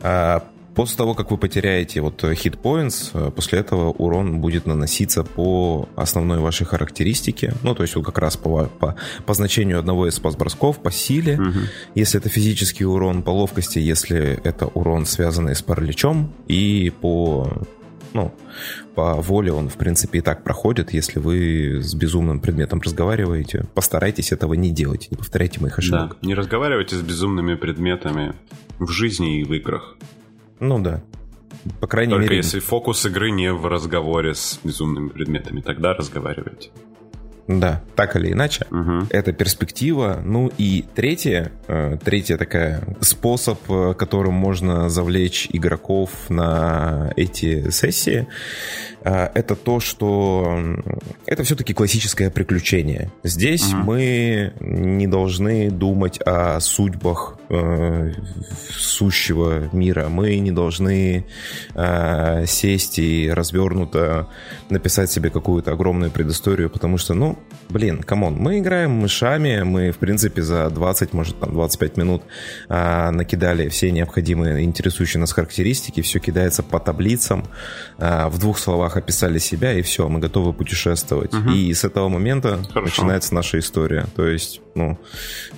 А после того, как вы потеряете вот hit points, э, после этого урон будет наноситься по основной вашей характеристике. Ну, то есть вот как раз по, по, по значению одного из спас-бросков, по силе, угу. если это физический урон, по ловкости, если это урон, связанный с параличом, и по ну, по воле он, в принципе, и так проходит. Если вы с безумным предметом разговариваете, постарайтесь этого не делать, не повторяйте моих ошибок. Да, не разговаривайте с безумными предметами в жизни и в играх. Ну да. По крайней Только мере... если фокус игры не в разговоре с безумными предметами, тогда разговаривайте. Да, так или иначе, угу. это перспектива. Ну и третье, э, третья такая способ, э, которым можно завлечь игроков на эти сессии, э, это то, что это все-таки классическое приключение. Здесь угу. мы не должны думать о судьбах э, сущего мира. Мы не должны э, сесть и развернуто написать себе какую-то огромную предысторию, потому что, ну, блин, come on, мы играем мышами, мы, в принципе, за 20, может, там, 25 минут э, накидали все необходимые интересующие нас характеристики, все кидается по таблицам, э, в двух словах описали себя, и все, мы готовы путешествовать. Угу. И с этого момента Хорошо. начинается наша история. То есть, ну,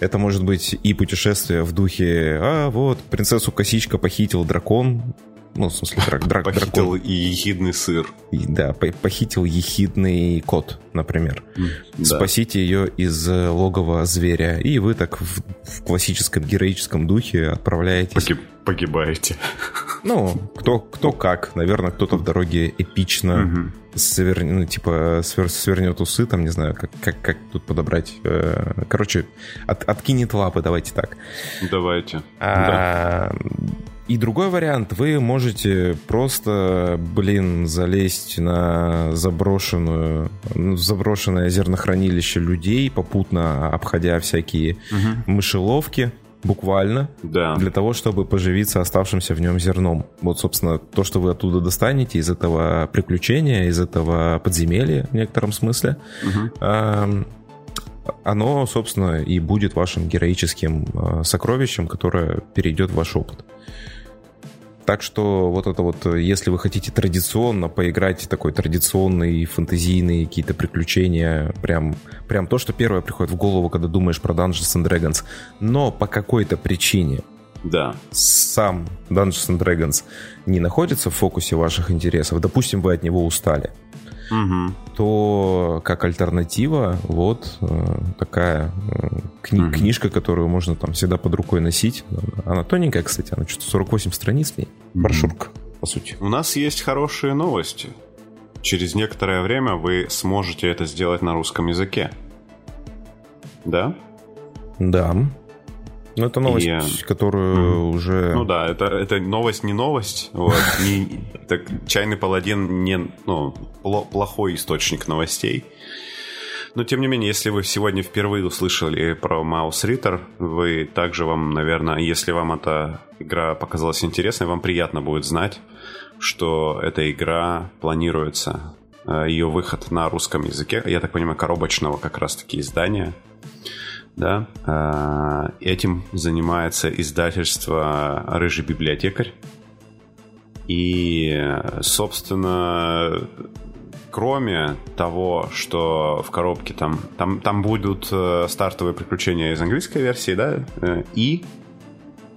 это может быть и путешествие в духе, а вот, принцессу Косичка похитил дракон, ну, в смысле, драк, драк, [laughs] похитил дракон. ехидный сыр. И, да, похитил ехидный кот, например. Да. Спасите ее из э, логова зверя. И вы так в, в классическом героическом духе отправляетесь. Погиб, погибаете. [laughs] Ну, кто, кто как. Наверное, кто-то в дороге эпично угу. свер, ну, типа свер, свернет усы, там, не знаю, как, как, как тут подобрать. Э, короче, от, откинет лапы, давайте так. Давайте. А, да и другой вариант, вы можете просто, блин, залезть на заброшенную, заброшенное зернохранилище людей, попутно обходя всякие угу. мышеловки, буквально, да. для того, чтобы поживиться оставшимся в нем зерном. Вот, собственно, то, что вы оттуда достанете из этого приключения, из этого подземелья в некотором смысле, угу. оно, собственно, и будет вашим героическим а, сокровищем, которое перейдет в ваш опыт. Так что вот это вот, если вы хотите традиционно поиграть такой традиционный, фэнтезийный, какие-то приключения, прям, прям то, что первое приходит в голову, когда думаешь про Dungeons and Dragons, но по какой-то причине да. сам Dungeons and Dragons не находится в фокусе ваших интересов, допустим, вы от него устали, угу. то как альтернатива вот э, такая э, кни- угу. книжка, которую можно там всегда под рукой носить. Она тоненькая, кстати, она что-то 48 страниц в ней. Брошюрка, по сути. У нас есть хорошие новости. Через некоторое время вы сможете это сделать на русском языке. Да? Да. Ну, это новость, и, которую mm уже... Ну да, это, это новость не новость. Вот, [laughs] не, так, Чайный паладин не ну, плохой источник новостей. Но тем не менее, если вы сегодня впервые услышали про Маус Риттер, вы также вам, наверное, если вам эта игра показалась интересной, вам приятно будет знать, что эта игра планируется, э, ее выход на русском языке, я так понимаю, коробочного как раз-таки издания да, а, этим занимается издательство «Рыжий библиотекарь». И, собственно, кроме того, что в коробке там, там, там будут э, стартовые приключения из английской версии, да, э, и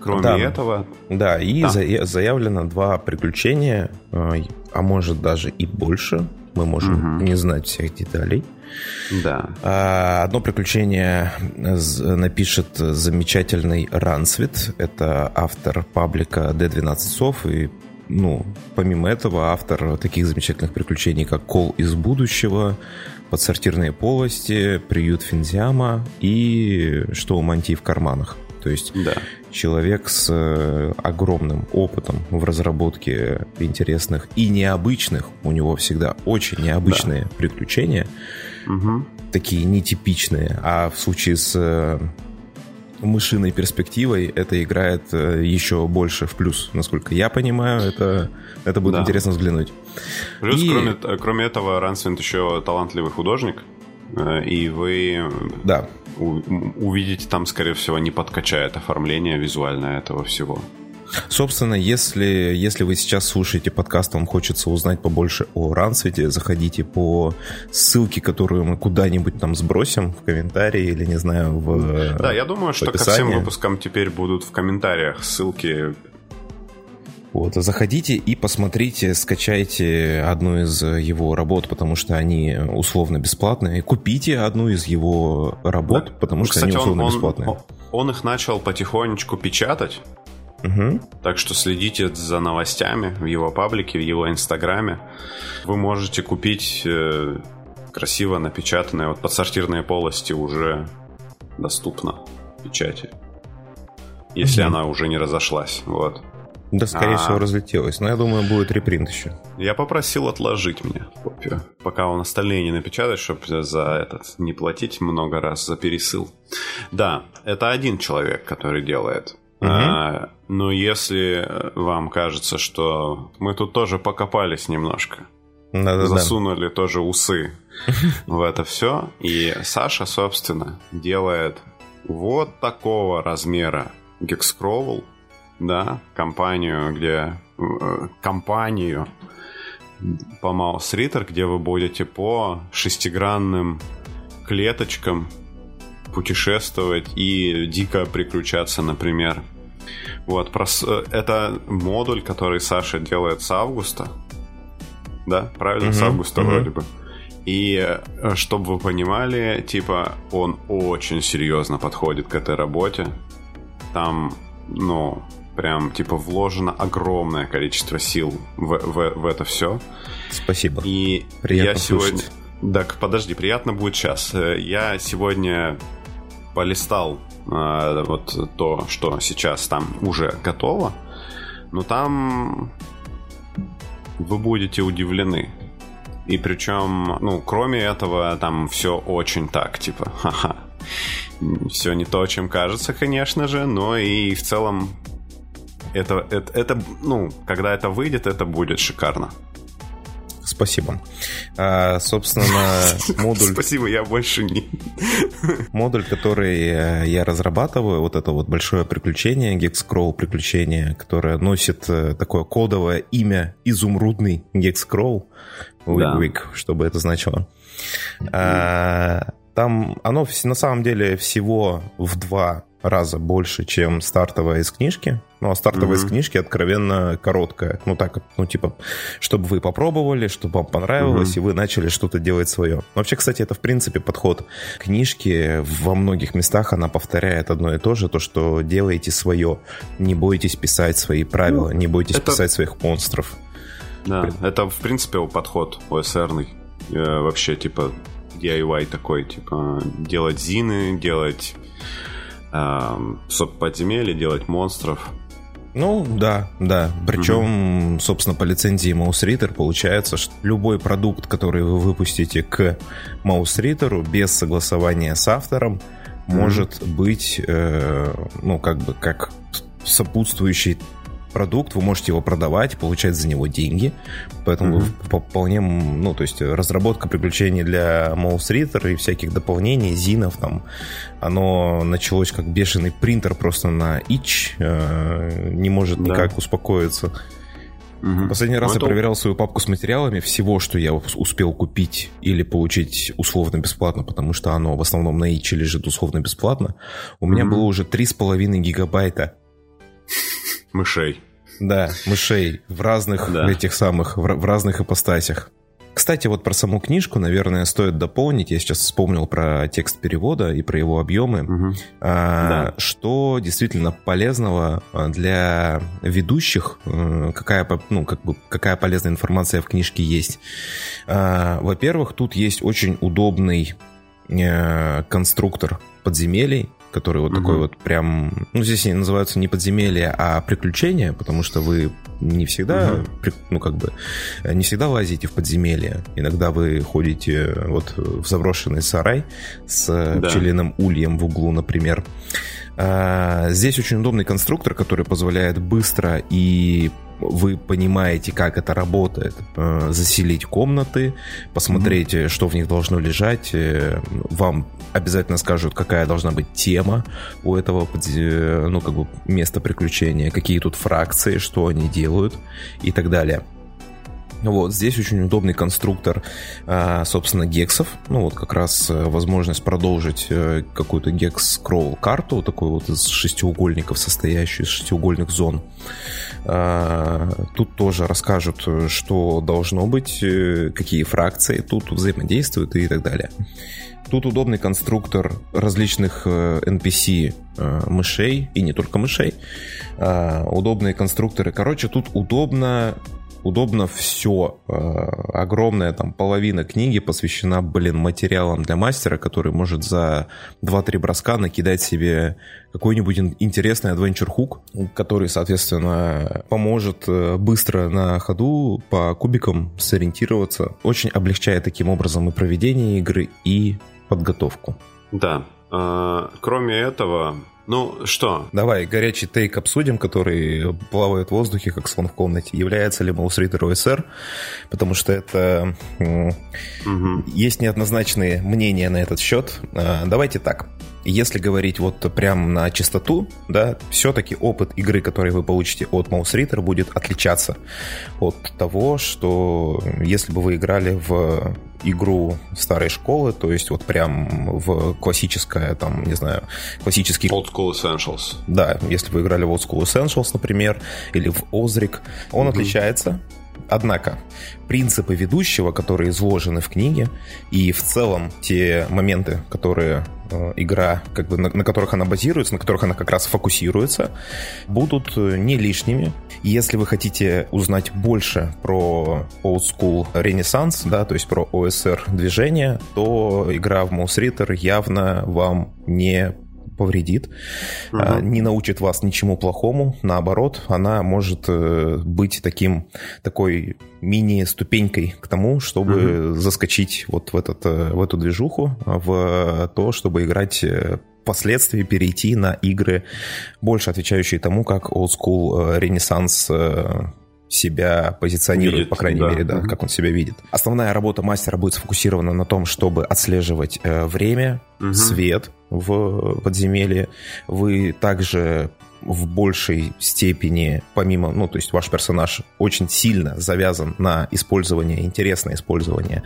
кроме да, этого... Да, и да. За, заявлено два приключения, э, а может даже и больше, мы можем угу. не знать всех деталей. Да. А, одно приключение напишет замечательный Рансвит. Это автор паблика D12 Сов и ну, помимо этого, автор таких замечательных приключений, как «Кол из будущего», «Подсортирные полости», «Приют Финзиама» и «Что у мантии в карманах». То есть да. человек с э, огромным опытом в разработке интересных и необычных, у него всегда очень необычные да. приключения, угу. такие нетипичные, а в случае с э, мышиной перспективой это играет э, еще больше в плюс, насколько я понимаю, это, это будет да. интересно взглянуть. Плюс, и... кроме, кроме этого, Рансвинд еще талантливый художник, и вы да увидите там, скорее всего, не подкачает оформление визуальное этого всего. Собственно, если, если вы сейчас слушаете подкаст, вам хочется узнать побольше о Рансвете, заходите по ссылке, которую мы куда-нибудь там сбросим в комментарии или, не знаю, в Да, я думаю, что ко всем выпускам теперь будут в комментариях ссылки вот, заходите и посмотрите, скачайте одну из его работ, потому что они условно бесплатные. Купите одну из его работ, да. потому что Кстати, они условно он, бесплатные. Он, он их начал потихонечку печатать. Угу. Так что следите за новостями в его паблике, в его инстаграме. Вы можете купить э, красиво напечатанные вот подсортирные полости уже доступно в печати. Если угу. она уже не разошлась. Вот. Да, скорее а... всего, разлетелось. Но я думаю, будет репринт еще. Я попросил отложить мне копию, пока он остальные не напечатает, чтобы за этот не платить много раз за пересыл. Да, это один человек, который делает. Угу. А, но если вам кажется, что мы тут тоже покопались немножко, Да-да-да. засунули тоже усы [laughs] в это все, и Саша, собственно, делает вот такого размера гекскровл, да, компанию, где э, компанию по Mouse Reader, где вы будете по шестигранным клеточкам путешествовать и дико приключаться, например. Вот, прос... Э, это модуль, который Саша делает с августа. Да, правильно, mm-hmm. с августа mm-hmm. вроде бы. И э, чтобы вы понимали, типа, он очень серьезно подходит к этой работе. Там, ну, прям типа вложено огромное количество сил в, в, в это все. Спасибо. И Приятно я сегодня... Так, подожди, приятно будет сейчас. Я сегодня полистал э, вот то, что сейчас там уже готово, но там вы будете удивлены. И причем, ну, кроме этого, там все очень так, типа, [laughs] ха-ха. Все не то, чем кажется, конечно же, но и в целом это, это, это, ну, когда это выйдет, это будет шикарно. Спасибо. А, собственно, [laughs] модуль... Спасибо, я больше не... Модуль, который э, я разрабатываю, вот это вот большое приключение, Gexcrawl приключение, которое носит э, такое кодовое имя изумрудный Gexcrawl, да. чтобы это значило. А, там оно на самом деле всего в два раза больше, чем стартовая из книжки. Ну, а стартовая mm-hmm. из книжки откровенно короткая. Ну, так, ну, типа, чтобы вы попробовали, чтобы вам понравилось, mm-hmm. и вы начали что-то делать свое. Вообще, кстати, это, в принципе, подход книжки. Во многих местах она повторяет одно и то же, то, что делаете свое. Не бойтесь писать свои правила, ну, не бойтесь это... писать своих монстров. Да, это, в принципе, подход OSR-ный. Э, вообще, типа, DIY такой, типа, делать зины, делать подземелья, делать монстров. Ну, да, да. Причем, угу. собственно, по лицензии Mouse Reader получается, что любой продукт, который вы выпустите к Mouse Reader без согласования с автором, угу. может быть, э, ну, как бы, как сопутствующий продукт, вы можете его продавать, получать за него деньги. Поэтому mm-hmm. вполне, ну, то есть разработка приключений для Mouse Reader и всяких дополнений, зинов там, оно началось как бешеный принтер просто на itch, э, не может да. никак успокоиться. Угу. Последний раз ну, я проверял свою папку с материалами. Всего, что я успел купить или получить условно бесплатно, потому что оно в основном на ичи лежит условно бесплатно, у угу. меня было уже 3,5 гигабайта Мышей. Да, мышей в разных да. этих самых, в, в разных ипостасях. Кстати, вот про саму книжку, наверное, стоит дополнить. Я сейчас вспомнил про текст перевода и про его объемы. Угу. А, да. Что действительно полезного для ведущих, э, какая, ну, как бы, какая полезная информация в книжке есть. А, во-первых, тут есть очень удобный э, конструктор подземелий, который вот угу. такой вот прям... Ну, здесь они называются не подземелья, а приключения, потому что вы не всегда, угу. ну, как бы, не всегда лазите в подземелье. Иногда вы ходите вот в заброшенный сарай с да. пчелиным ульем в углу, например. А, здесь очень удобный конструктор, который позволяет быстро и вы понимаете, как это работает, э, заселить комнаты, посмотреть, mm-hmm. что в них должно лежать, э, вам обязательно скажут, какая должна быть тема у этого ну, как бы места приключения, какие тут фракции, что они делают и так далее. Вот, здесь очень удобный конструктор, а, собственно, гексов. Ну, вот как раз э, возможность продолжить э, какую-то гекс-скролл карту, такую вот из шестиугольников, состоящую из шестиугольных зон. А, тут тоже расскажут, что должно быть, э, какие фракции тут взаимодействуют и так далее. Тут удобный конструктор различных NPC мышей, и не только мышей. А, удобные конструкторы. Короче, тут удобно удобно все. Э, огромная там половина книги посвящена, блин, материалам для мастера, который может за 2-3 броска накидать себе какой-нибудь интересный adventure хук, который, соответственно, поможет э, быстро на ходу по кубикам сориентироваться. Очень облегчает таким образом и проведение игры, и подготовку. Да. А, кроме этого, ну, что? Давай, горячий тейк обсудим, который плавает в воздухе, как слон в комнате. Является ли Mouse Reader OSR? Потому что это... Угу. Есть неоднозначные мнения на этот счет. А, давайте так. Если говорить вот прям на чистоту, да, все-таки опыт игры, который вы получите от Mouse Reader, будет отличаться от того, что если бы вы играли в игру старой школы, то есть вот прям в классическое, там, не знаю, классический... Old School Essentials. Да, если вы играли в Old School Essentials, например, или в Озрик, он mm-hmm. отличается Однако, принципы ведущего, которые изложены в книге, и в целом те моменты, которые игра, как бы на, на которых она базируется, на которых она как раз фокусируется, будут э, не лишними. Если вы хотите узнать больше про Old School Renaissance, да, то есть про OSR движение, то игра в Mouse Reader явно вам не повредит, угу. не научит вас ничему плохому, наоборот, она может э, быть таким, такой мини-ступенькой к тому, чтобы угу. заскочить вот в, этот, э, в эту движуху, в то, чтобы играть э, впоследствии перейти на игры, больше отвечающие тому, как Old School Renaissance себя позиционирует, видит, по крайней да. мере, да, угу. как он себя видит. Основная работа мастера будет сфокусирована на том, чтобы отслеживать э, время, угу. свет в подземелье. Вы также в большей степени, помимо, ну, то есть ваш персонаж очень сильно завязан на использование, интересное использование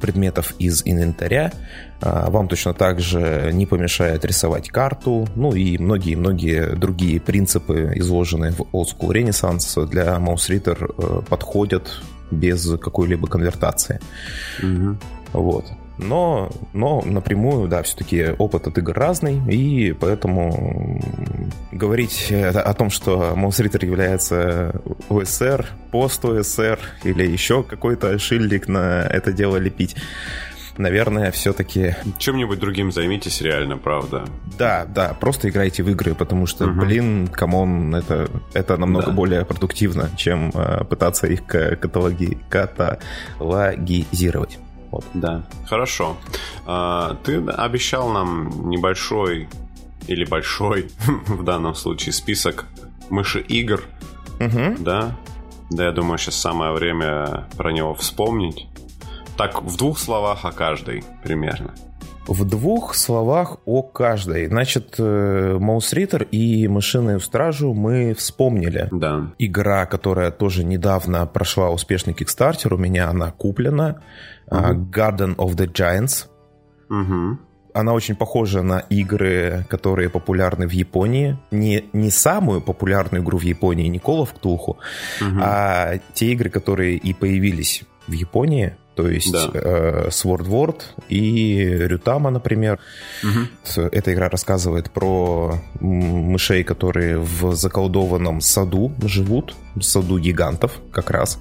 предметов из инвентаря. А, вам точно так же не помешает рисовать карту, ну и многие-многие другие принципы, изложенные в Old School Renaissance, для Mouse Reader э, подходят без какой-либо конвертации. Угу. Вот. Но, но напрямую, да, все-таки опыт от игр разный, и поэтому говорить о том, что Mausritter является OSR, пост OSR или еще какой-то шильдик на это дело лепить, наверное, все-таки... Чем-нибудь другим займитесь реально, правда. Да, да, просто играйте в игры, потому что, угу. блин, come on, это, это намного да. более продуктивно, чем э, пытаться их каталоги, каталогизировать. Вот. Да, хорошо. А, ты обещал нам небольшой или большой [laughs] в данном случае список мыши игр, угу. да? Да, я думаю, сейчас самое время про него вспомнить. Так, в двух словах о каждой примерно. В двух словах о каждой. Значит, Mouse э, Reader и Мышиную Стражу мы вспомнили. Да. Игра, которая тоже недавно прошла успешный кикстартер, у меня она куплена. Uh-huh. Garden of the Giants. Угу. Она очень похожа на игры, которые популярны в Японии. Не, не самую популярную игру в Японии, не Call of Cthulhu, угу. а те игры, которые и появились в Японии, то есть да. э, Sword Word и Рютама, например. Угу. Эта игра рассказывает про мышей, которые в заколдованном саду живут, саду гигантов как раз.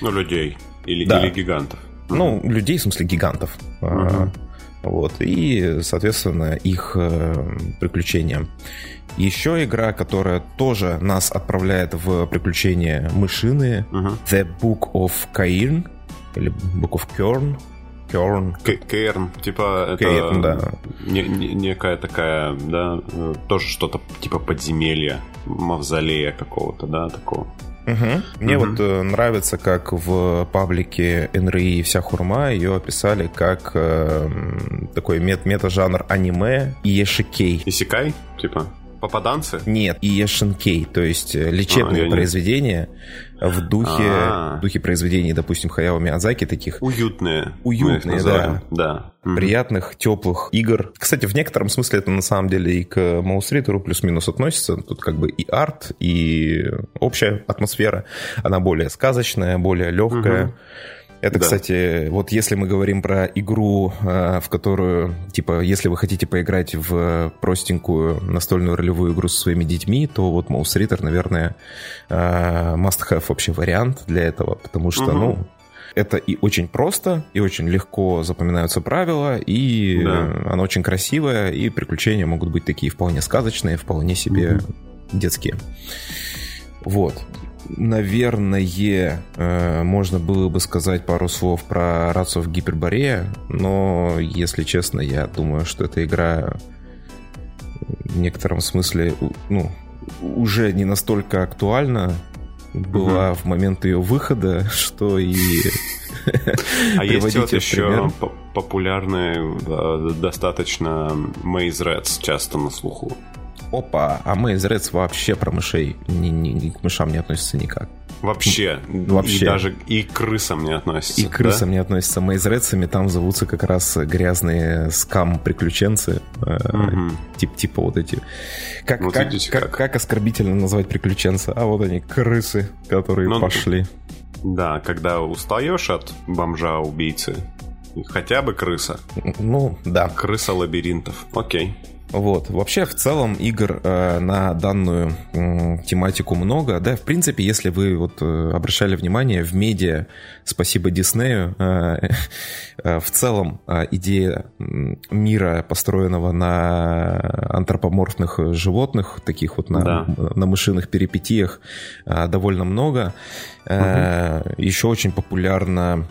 Ну, людей или, да. или гигантов. Ну, людей, в смысле гигантов. Угу. Вот, и, соответственно, их э, приключения. Еще игра, которая тоже нас отправляет в приключения мышиные, uh-huh. The Book of Cairn, или of Kern, Керн. Керн, типа это да. не, не, некая такая, да, тоже что-то типа подземелья, мавзолея какого-то, да, такого. Угу. Мне угу. вот э, нравится, как в паблике НРИ «Вся хурма» ее описали как э, такой мет мета-жанр аниме и ешикей. Исикай, типа? Попаданцы? Нет, и Ешенкей, то есть э, лечебные а, произведения не... в духе, а. в духе произведений, допустим, Хаяо Миядзаки таких. Уютные. Уютные, да. Да. Приятных, теплых игр. Кстати, в некотором смысле это на самом деле и к Маусритеру плюс-минус относится. Тут как бы и арт, и общая атмосфера. Она более сказочная, более легкая. Угу. Это, да. кстати, вот если мы говорим про игру, а, в которую, типа, если вы хотите поиграть в простенькую настольную ролевую игру со своими детьми, то вот Mouse Reader, наверное, а, must-have вообще вариант для этого, потому что, угу. ну, это и очень просто, и очень легко запоминаются правила, и да. оно очень красивое, и приключения могут быть такие вполне сказочные, вполне себе угу. детские. Вот наверное, э, можно было бы сказать пару слов про Рацов Гиперборея, но, если честно, я думаю, что эта игра в некотором смысле ну, уже не настолько актуальна была угу. в момент ее выхода, [laughs] что и а есть вот еще популярный достаточно Maze Reds часто на слуху опа, а мы из Reds вообще про мышей ни, ни, к мышам не относятся никак. Вообще. Вообще. И даже и к крысам не относятся. И к крысам да? не относятся. Мейзрецами там зовутся как раз грязные скам-приключенцы. Угу. Тип, типа вот эти. Как, вот как, как, как. как оскорбительно назвать приключенца? А вот они, крысы, которые ну, пошли. Да, когда устаешь от бомжа-убийцы, хотя бы крыса. Ну, да. Крыса лабиринтов. Окей. Вот. Вообще, в целом, игр э, на данную э, тематику много. Да, в принципе, если вы вот э, обращали внимание, в медиа, спасибо Диснею, э, [laughs] э, в целом э, идея мира, построенного на антропоморфных животных, таких вот на, да. на мышиных перипетиях, э, довольно много. Э, угу. Еще очень популярна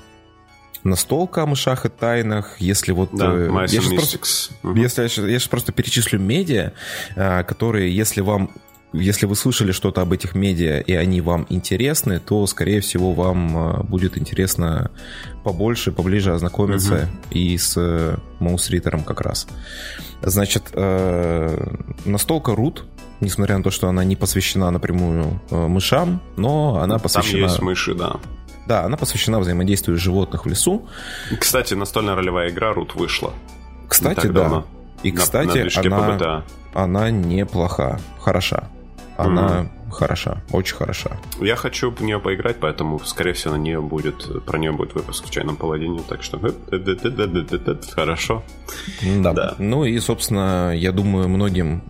настолка о мышах и тайнах, если вот... Да, э, я сейчас просто, uh-huh. если я, сейчас, я сейчас просто перечислю медиа, э, которые, если вам если вы слышали что-то об этих медиа и они вам интересны, то, скорее всего, вам э, будет интересно побольше, поближе ознакомиться uh-huh. и с Маусритером как раз. Значит, настолка Root, несмотря на то, что она не посвящена напрямую мышам, но она посвящена... Там есть мыши, да. Да, она посвящена взаимодействию животных в лесу. Кстати, настольная ролевая игра Рут вышла. Кстати, да. Давно. И, кстати, на, она, она неплоха, хороша. Она mm хороша, очень хороша. Я хочу в нее поиграть, поэтому, скорее всего, на нее будет, про нее будет выпуск в чайном паладине, так что хорошо. Да. да. Ну и, собственно, я думаю, многим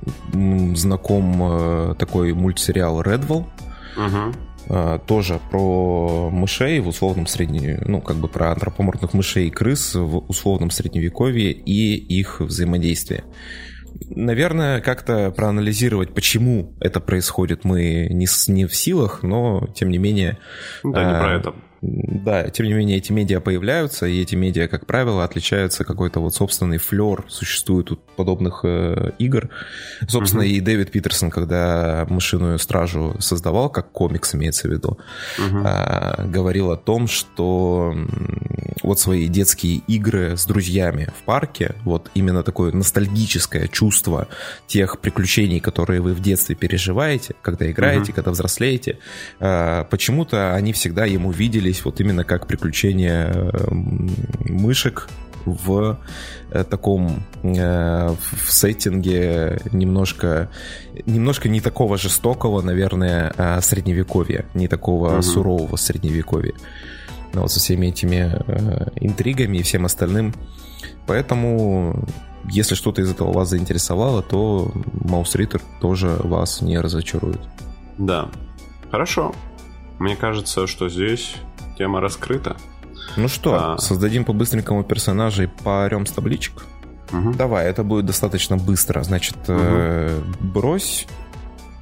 знаком э, такой мультсериал Redwall. Угу. А, тоже про мышей в условном среднем, ну, как бы про антропоморфных мышей и крыс в условном средневековье и их взаимодействие. Наверное, как-то проанализировать, почему это происходит, мы не, не в силах, но тем не менее... Да, не про а, это. Да, тем не менее, эти медиа появляются, и эти медиа, как правило, отличаются какой-то вот собственный флер, существует у подобных э, игр. Собственно, uh-huh. и Дэвид Питерсон, когда «Мышиную стражу» создавал, как комикс имеется в виду, uh-huh. э, говорил о том, что вот свои детские игры с друзьями в парке, вот именно такое ностальгическое чувство тех приключений, которые вы в детстве переживаете, когда играете, uh-huh. когда взрослеете, э, почему-то они всегда ему видели виделись вот именно как приключения э, мышек в э, таком э, в сеттинге немножко немножко не такого жестокого, наверное, а средневековья, не такого угу. сурового средневековья. Но вот со всеми этими интригами и всем остальным. Поэтому, если что-то из этого вас заинтересовало, то Маус Риттер тоже вас не разочарует. Да. Хорошо. Мне кажется, что здесь тема раскрыта. Ну что, а... создадим по-быстренькому персонажа и поорем с табличек? Угу. Давай, это будет достаточно быстро. Значит, угу. э, брось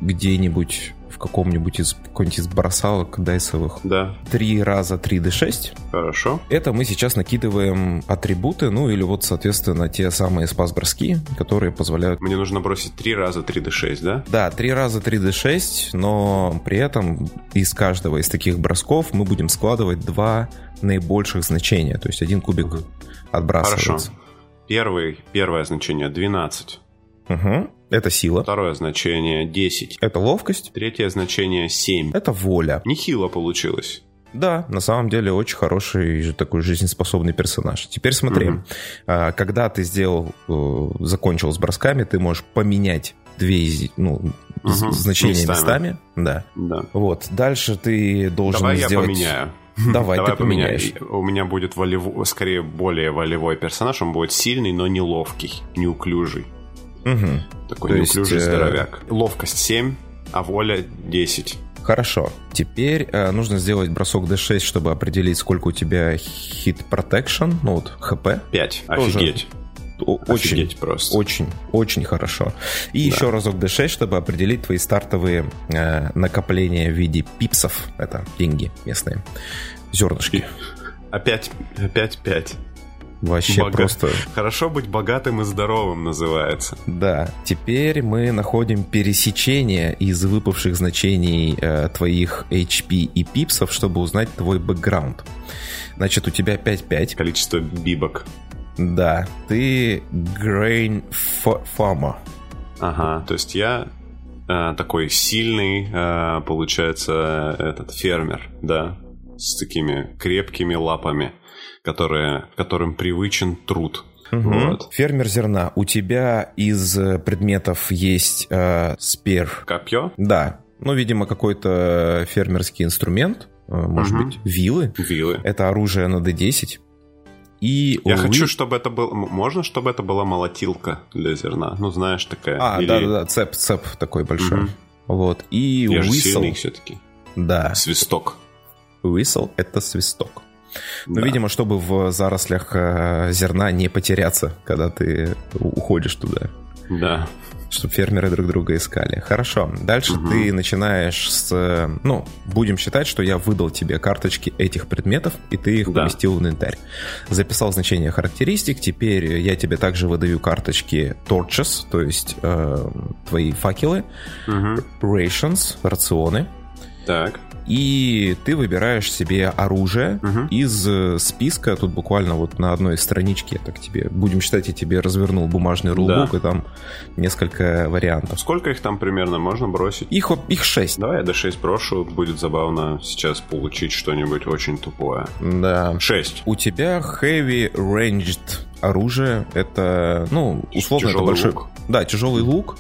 где-нибудь в каком-нибудь из какой-нибудь из бросалок дайсовых. Да. 3 раза 3d6. Хорошо. Это мы сейчас накидываем атрибуты, ну или вот, соответственно, те самые спас-броски, которые позволяют... Мне нужно бросить 3 раза 3d6, да? Да, 3 раза 3d6, но при этом из каждого из таких бросков мы будем складывать два наибольших значения, то есть один кубик отбрасывается. Хорошо. Первый, первое значение 12. Угу. Это сила. Второе значение 10. Это ловкость. Третье значение 7. Это воля. Нехило получилось. Да, на самом деле очень хороший такой жизнеспособный персонаж. Теперь смотри, угу. когда ты сделал, э, закончил с бросками, ты можешь поменять две ну, угу. значения местами. местами. Да. да. Вот. Дальше ты должен Давай сделать... я поменяю. [laughs] Давай, Давай ты поменяешь. У меня будет волевой, скорее более волевой персонаж. Он будет сильный, но не ловкий, неуклюжий. Угу. Такой То неуклюжий есть, э, здоровяк. Ловкость 7, а воля 10. Хорошо. Теперь э, нужно сделать бросок D6, чтобы определить, сколько у тебя hit protection, ну вот, хп. 5. Тоже Офигеть. Очень, Офигеть просто. Очень, очень хорошо. И да. еще разок D6, чтобы определить твои стартовые э, накопления в виде пипсов. Это деньги местные. Зернышки. Опять, опять 5. Вообще Бога... просто... Хорошо быть богатым и здоровым называется. Да. Теперь мы находим пересечение из выпавших значений э, твоих HP и пипсов, чтобы узнать твой бэкграунд. Значит, у тебя 5-5. Количество бибок. Да. Ты Grain Farmer. Ага, то есть я э, такой сильный, э, получается, этот фермер, да, с такими крепкими лапами которые, которым привычен труд. Угу. Вот. Фермер зерна. У тебя из э, предметов есть э, спер. Копье? Да. Ну, видимо, какой-то фермерский инструмент. Э, может угу. быть, вилы. Вилы. Это оружие на D10. И Я хочу, чтобы это было... Можно, чтобы это была молотилка для зерна? Ну, знаешь, такая... А, Или... да-да-да, цеп, цеп такой большой. Угу. Вот. И Я whistle... же все-таки. Да. Свисток. Whistle — это свисток. Ну, да. видимо, чтобы в зарослях э, зерна не потеряться, когда ты уходишь туда. Да. Чтобы фермеры друг друга искали. Хорошо. Дальше угу. ты начинаешь с... Ну, будем считать, что я выдал тебе карточки этих предметов, и ты их да. поместил в инвентарь. Записал значение характеристик. Теперь я тебе также выдаю карточки torches, то есть э, твои факелы, угу. rations, рационы. Так и ты выбираешь себе оружие угу. из э, списка. Тут буквально вот на одной страничке, так тебе, будем считать, я тебе развернул бумажный рулбук, да. и там несколько вариантов. Сколько их там примерно можно бросить? Их, их 6. Давай я до 6 брошу, будет забавно сейчас получить что-нибудь очень тупое. Да. 6. У тебя heavy ranged оружие, это, ну, условно, тяжелый это большой... Лук. Да, тяжелый лук.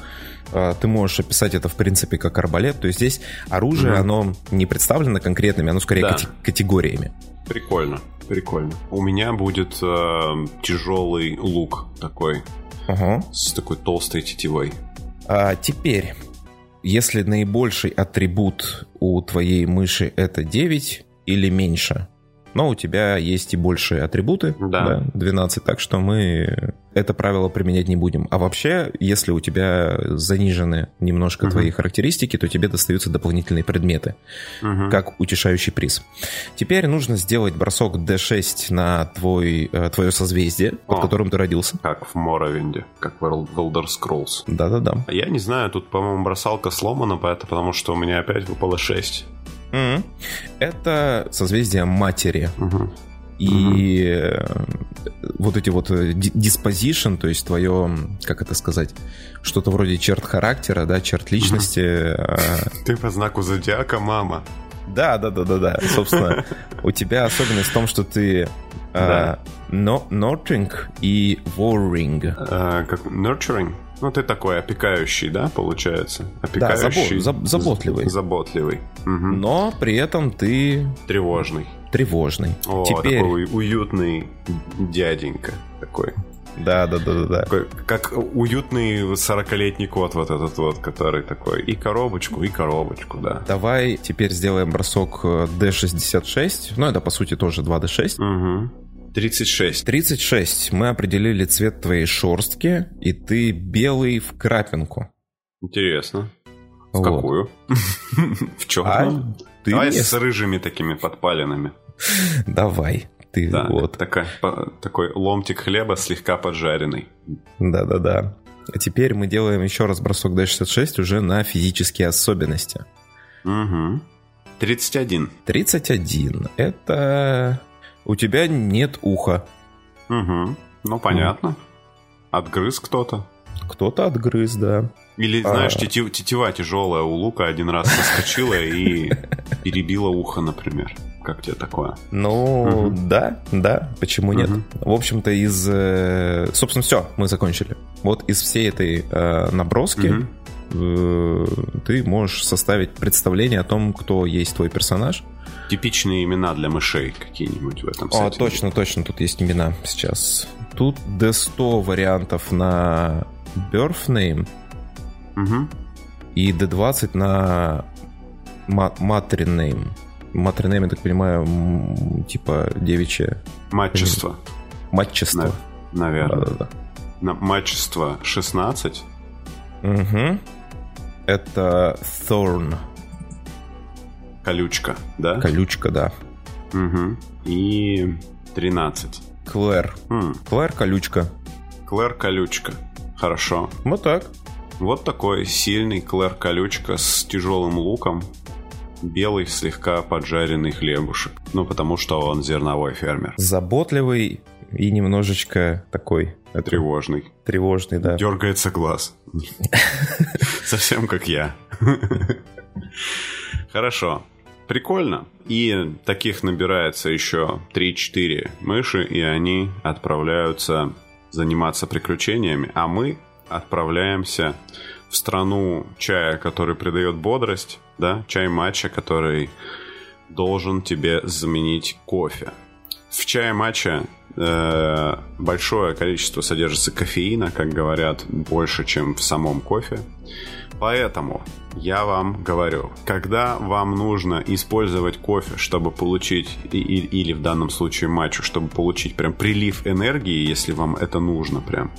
А, ты можешь описать это, в принципе, как арбалет. То есть здесь оружие, mm оно не представлено конкретными, оно скорее да. категориями. Прикольно, прикольно. У меня будет э, тяжелый лук такой. Ага. С такой толстой тетивой. А теперь, если наибольший атрибут у твоей мыши это 9 или меньше, но у тебя есть и большие атрибуты, да. Да, 12, так что мы это правило применять не будем. А вообще, если у тебя занижены немножко угу. твои характеристики, то тебе достаются дополнительные предметы, угу. как утешающий приз. Теперь нужно сделать бросок D6 на твой, э, твое созвездие, О, под которым ты родился. Как в Моровинде, как в Elder Scrolls. Да-да-да. Я не знаю, тут, по-моему, бросалка сломана, потому что у меня опять выпало 6. Mm-hmm. Это созвездие матери. Mm-hmm. И mm-hmm. вот эти вот диспозишн, то есть твое, как это сказать, что-то вроде черт характера, да, черт личности. Mm-hmm. Ты по знаку зодиака, мама. Да, да, да, да, да. Собственно, у тебя особенность в том, что ты да. nurturing и warring. как nurturing? Ну, ты такой опекающий, да, получается? Опекающий. Да, забо- заботливый. Заботливый. Угу. Но при этом ты... Тревожный. Тревожный. О, Теперь... такой уютный дяденька такой. Да, да, да, да, да. Такой, как уютный 40-летний кот вот этот вот, который такой и коробочку, и коробочку, да. Давай теперь сделаем бросок D66. Ну, это, по сути, тоже 2D6. Угу. 36. 36. Мы определили цвет твоей шорстки, и ты белый в крапинку. Интересно. В вот. какую? [laughs] В черную? А, Давай с рыжими такими подпалинами. Давай. Ты вот. Такой ломтик хлеба слегка поджаренный. Да-да-да. А теперь мы делаем еще раз бросок D66 уже на физические особенности. Угу. 31. 31. Это... У тебя нет уха. Угу. Ну, понятно. Отгрыз кто-то. Кто-то отгрыз, да. Или, знаешь, а... тетив, тетива тяжелая у лука один раз соскочила и перебила ухо, например. Как тебе такое? Ну, угу. да, да, почему нет? Угу. В общем-то, из... Э, собственно, все, мы закончили. Вот из всей этой э, наброски угу. ты можешь составить представление о том, кто есть твой персонаж. Типичные имена для мышей какие-нибудь в этом сайте. О, точно, точно, тут есть имена сейчас. Тут D100 вариантов на birth name, Угу. И D20 на матринейм. Матринейм, я так понимаю, типа девичье. Матчество. Матчество. На, наверное. Да-да-да. На матчество 16. Угу. Это Thorn. Колючка, да? Колючка, да. Угу. И 13. Клэр. М. Клэр колючка. Клэр колючка. Хорошо. Вот так. Вот такой сильный клэр-колючка с тяжелым луком, белый слегка поджаренный хлебушек. Ну, потому что он зерновой фермер. Заботливый и немножечко такой... Тревожный. Тревожный, да. Дергается глаз. [laughs] Совсем как я. [laughs] Хорошо. Прикольно. И таких набирается еще 3-4 мыши, и они отправляются заниматься приключениями, а мы отправляемся в страну чая, который придает бодрость, да, чай матча, который должен тебе заменить кофе. В чае матча э, большое количество содержится кофеина, как говорят, больше, чем в самом кофе. Поэтому я вам говорю, когда вам нужно использовать кофе, чтобы получить, или в данном случае матчу, чтобы получить прям прилив энергии, если вам это нужно прям,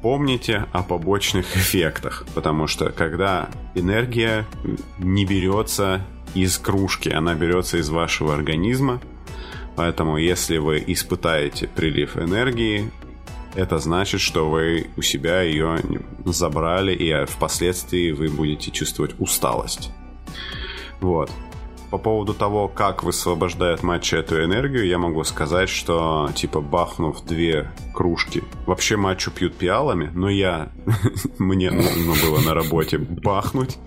помните о побочных эффектах, потому что когда энергия не берется из кружки, она берется из вашего организма, поэтому если вы испытаете прилив энергии, это значит, что вы у себя ее забрали, и впоследствии вы будете чувствовать усталость. Вот по поводу того, как высвобождает матча эту энергию, я могу сказать, что, типа, бахнув две кружки, вообще матчу пьют пиалами, но я, [laughs] мне нужно было на работе бахнуть,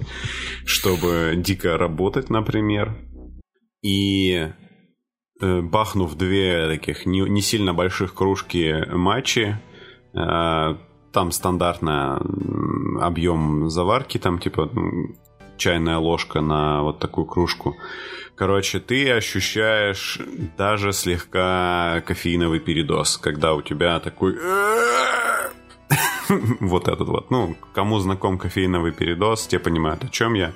чтобы дико работать, например. И э, бахнув две таких не, не сильно больших кружки матчи, э, там стандартный объем заварки, там типа чайная ложка на вот такую кружку. Короче, ты ощущаешь даже слегка кофеиновый передоз, когда у тебя такой... [laughs] вот этот вот. Ну, кому знаком кофеиновый передоз, те понимают, о чем я.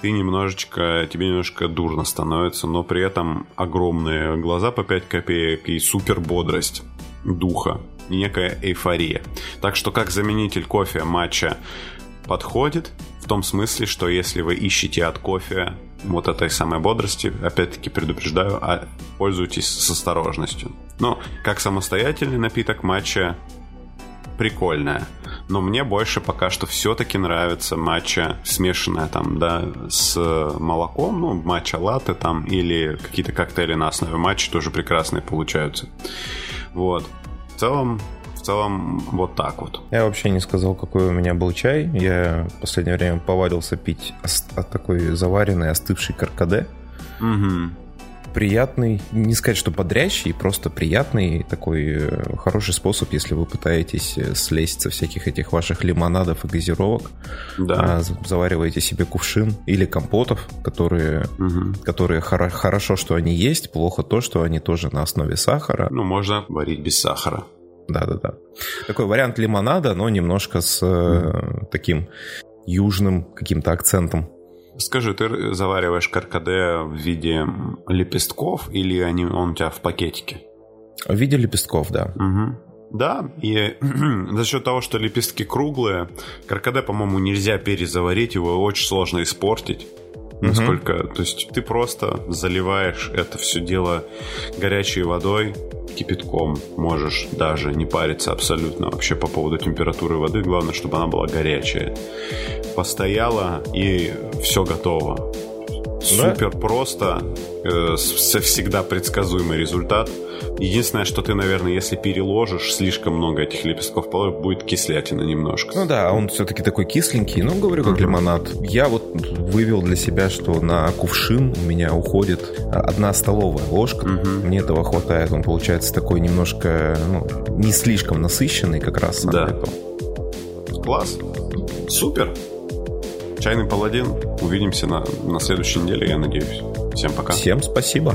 Ты немножечко, тебе немножко дурно становится, но при этом огромные глаза по 5 копеек и супер бодрость духа некая эйфория. Так что как заменитель кофе матча подходит, в том смысле, что если вы ищете от кофе вот этой самой бодрости, опять-таки предупреждаю, а пользуйтесь с осторожностью. Но как самостоятельный напиток матча прикольная. Но мне больше пока что все-таки нравится матча смешанная там, да, с молоком, ну, матча латте там, или какие-то коктейли на основе матча тоже прекрасные получаются. Вот. В целом, целом вот так вот. Я вообще не сказал, какой у меня был чай. Я в последнее время повадился пить такой заваренный, остывший каркаде. Угу. Приятный, не сказать, что бодрящий, просто приятный, такой э, хороший способ, если вы пытаетесь э, слезть со всяких этих ваших лимонадов и газировок. Да. А, завариваете себе кувшин или компотов, которые, угу. которые хоро- хорошо, что они есть, плохо то, что они тоже на основе сахара. Ну, можно варить без сахара. да-да-да. Такой вариант лимонада, но немножко с э, таким южным каким-то акцентом. Скажи, ты завариваешь каркаде в виде лепестков или они, он у тебя в пакетике? В виде лепестков, да. Угу. Да, и [clears throat] за счет того, что лепестки круглые, каркаде, по-моему, нельзя перезаварить, его очень сложно испортить. Насколько, угу. то есть ты просто заливаешь это все дело горячей водой, кипятком, можешь даже не париться абсолютно вообще по поводу температуры воды, главное, чтобы она была горячая. Постояла и все готово. Супер да? просто, э, всегда предсказуемый результат. Единственное, что ты, наверное, если переложишь слишком много этих лепестков будет кислятина немножко. Ну да, он все-таки такой кисленький, ну, говорю, как лимонад. Я вот вывел для себя, что на кувшин у меня уходит одна столовая ложка. Угу. Мне этого хватает. Он получается такой немножко, ну, не слишком насыщенный как раз. Да. Класс. Супер. Чайный паладин. Увидимся на, на следующей неделе, я надеюсь. Всем пока. Всем спасибо.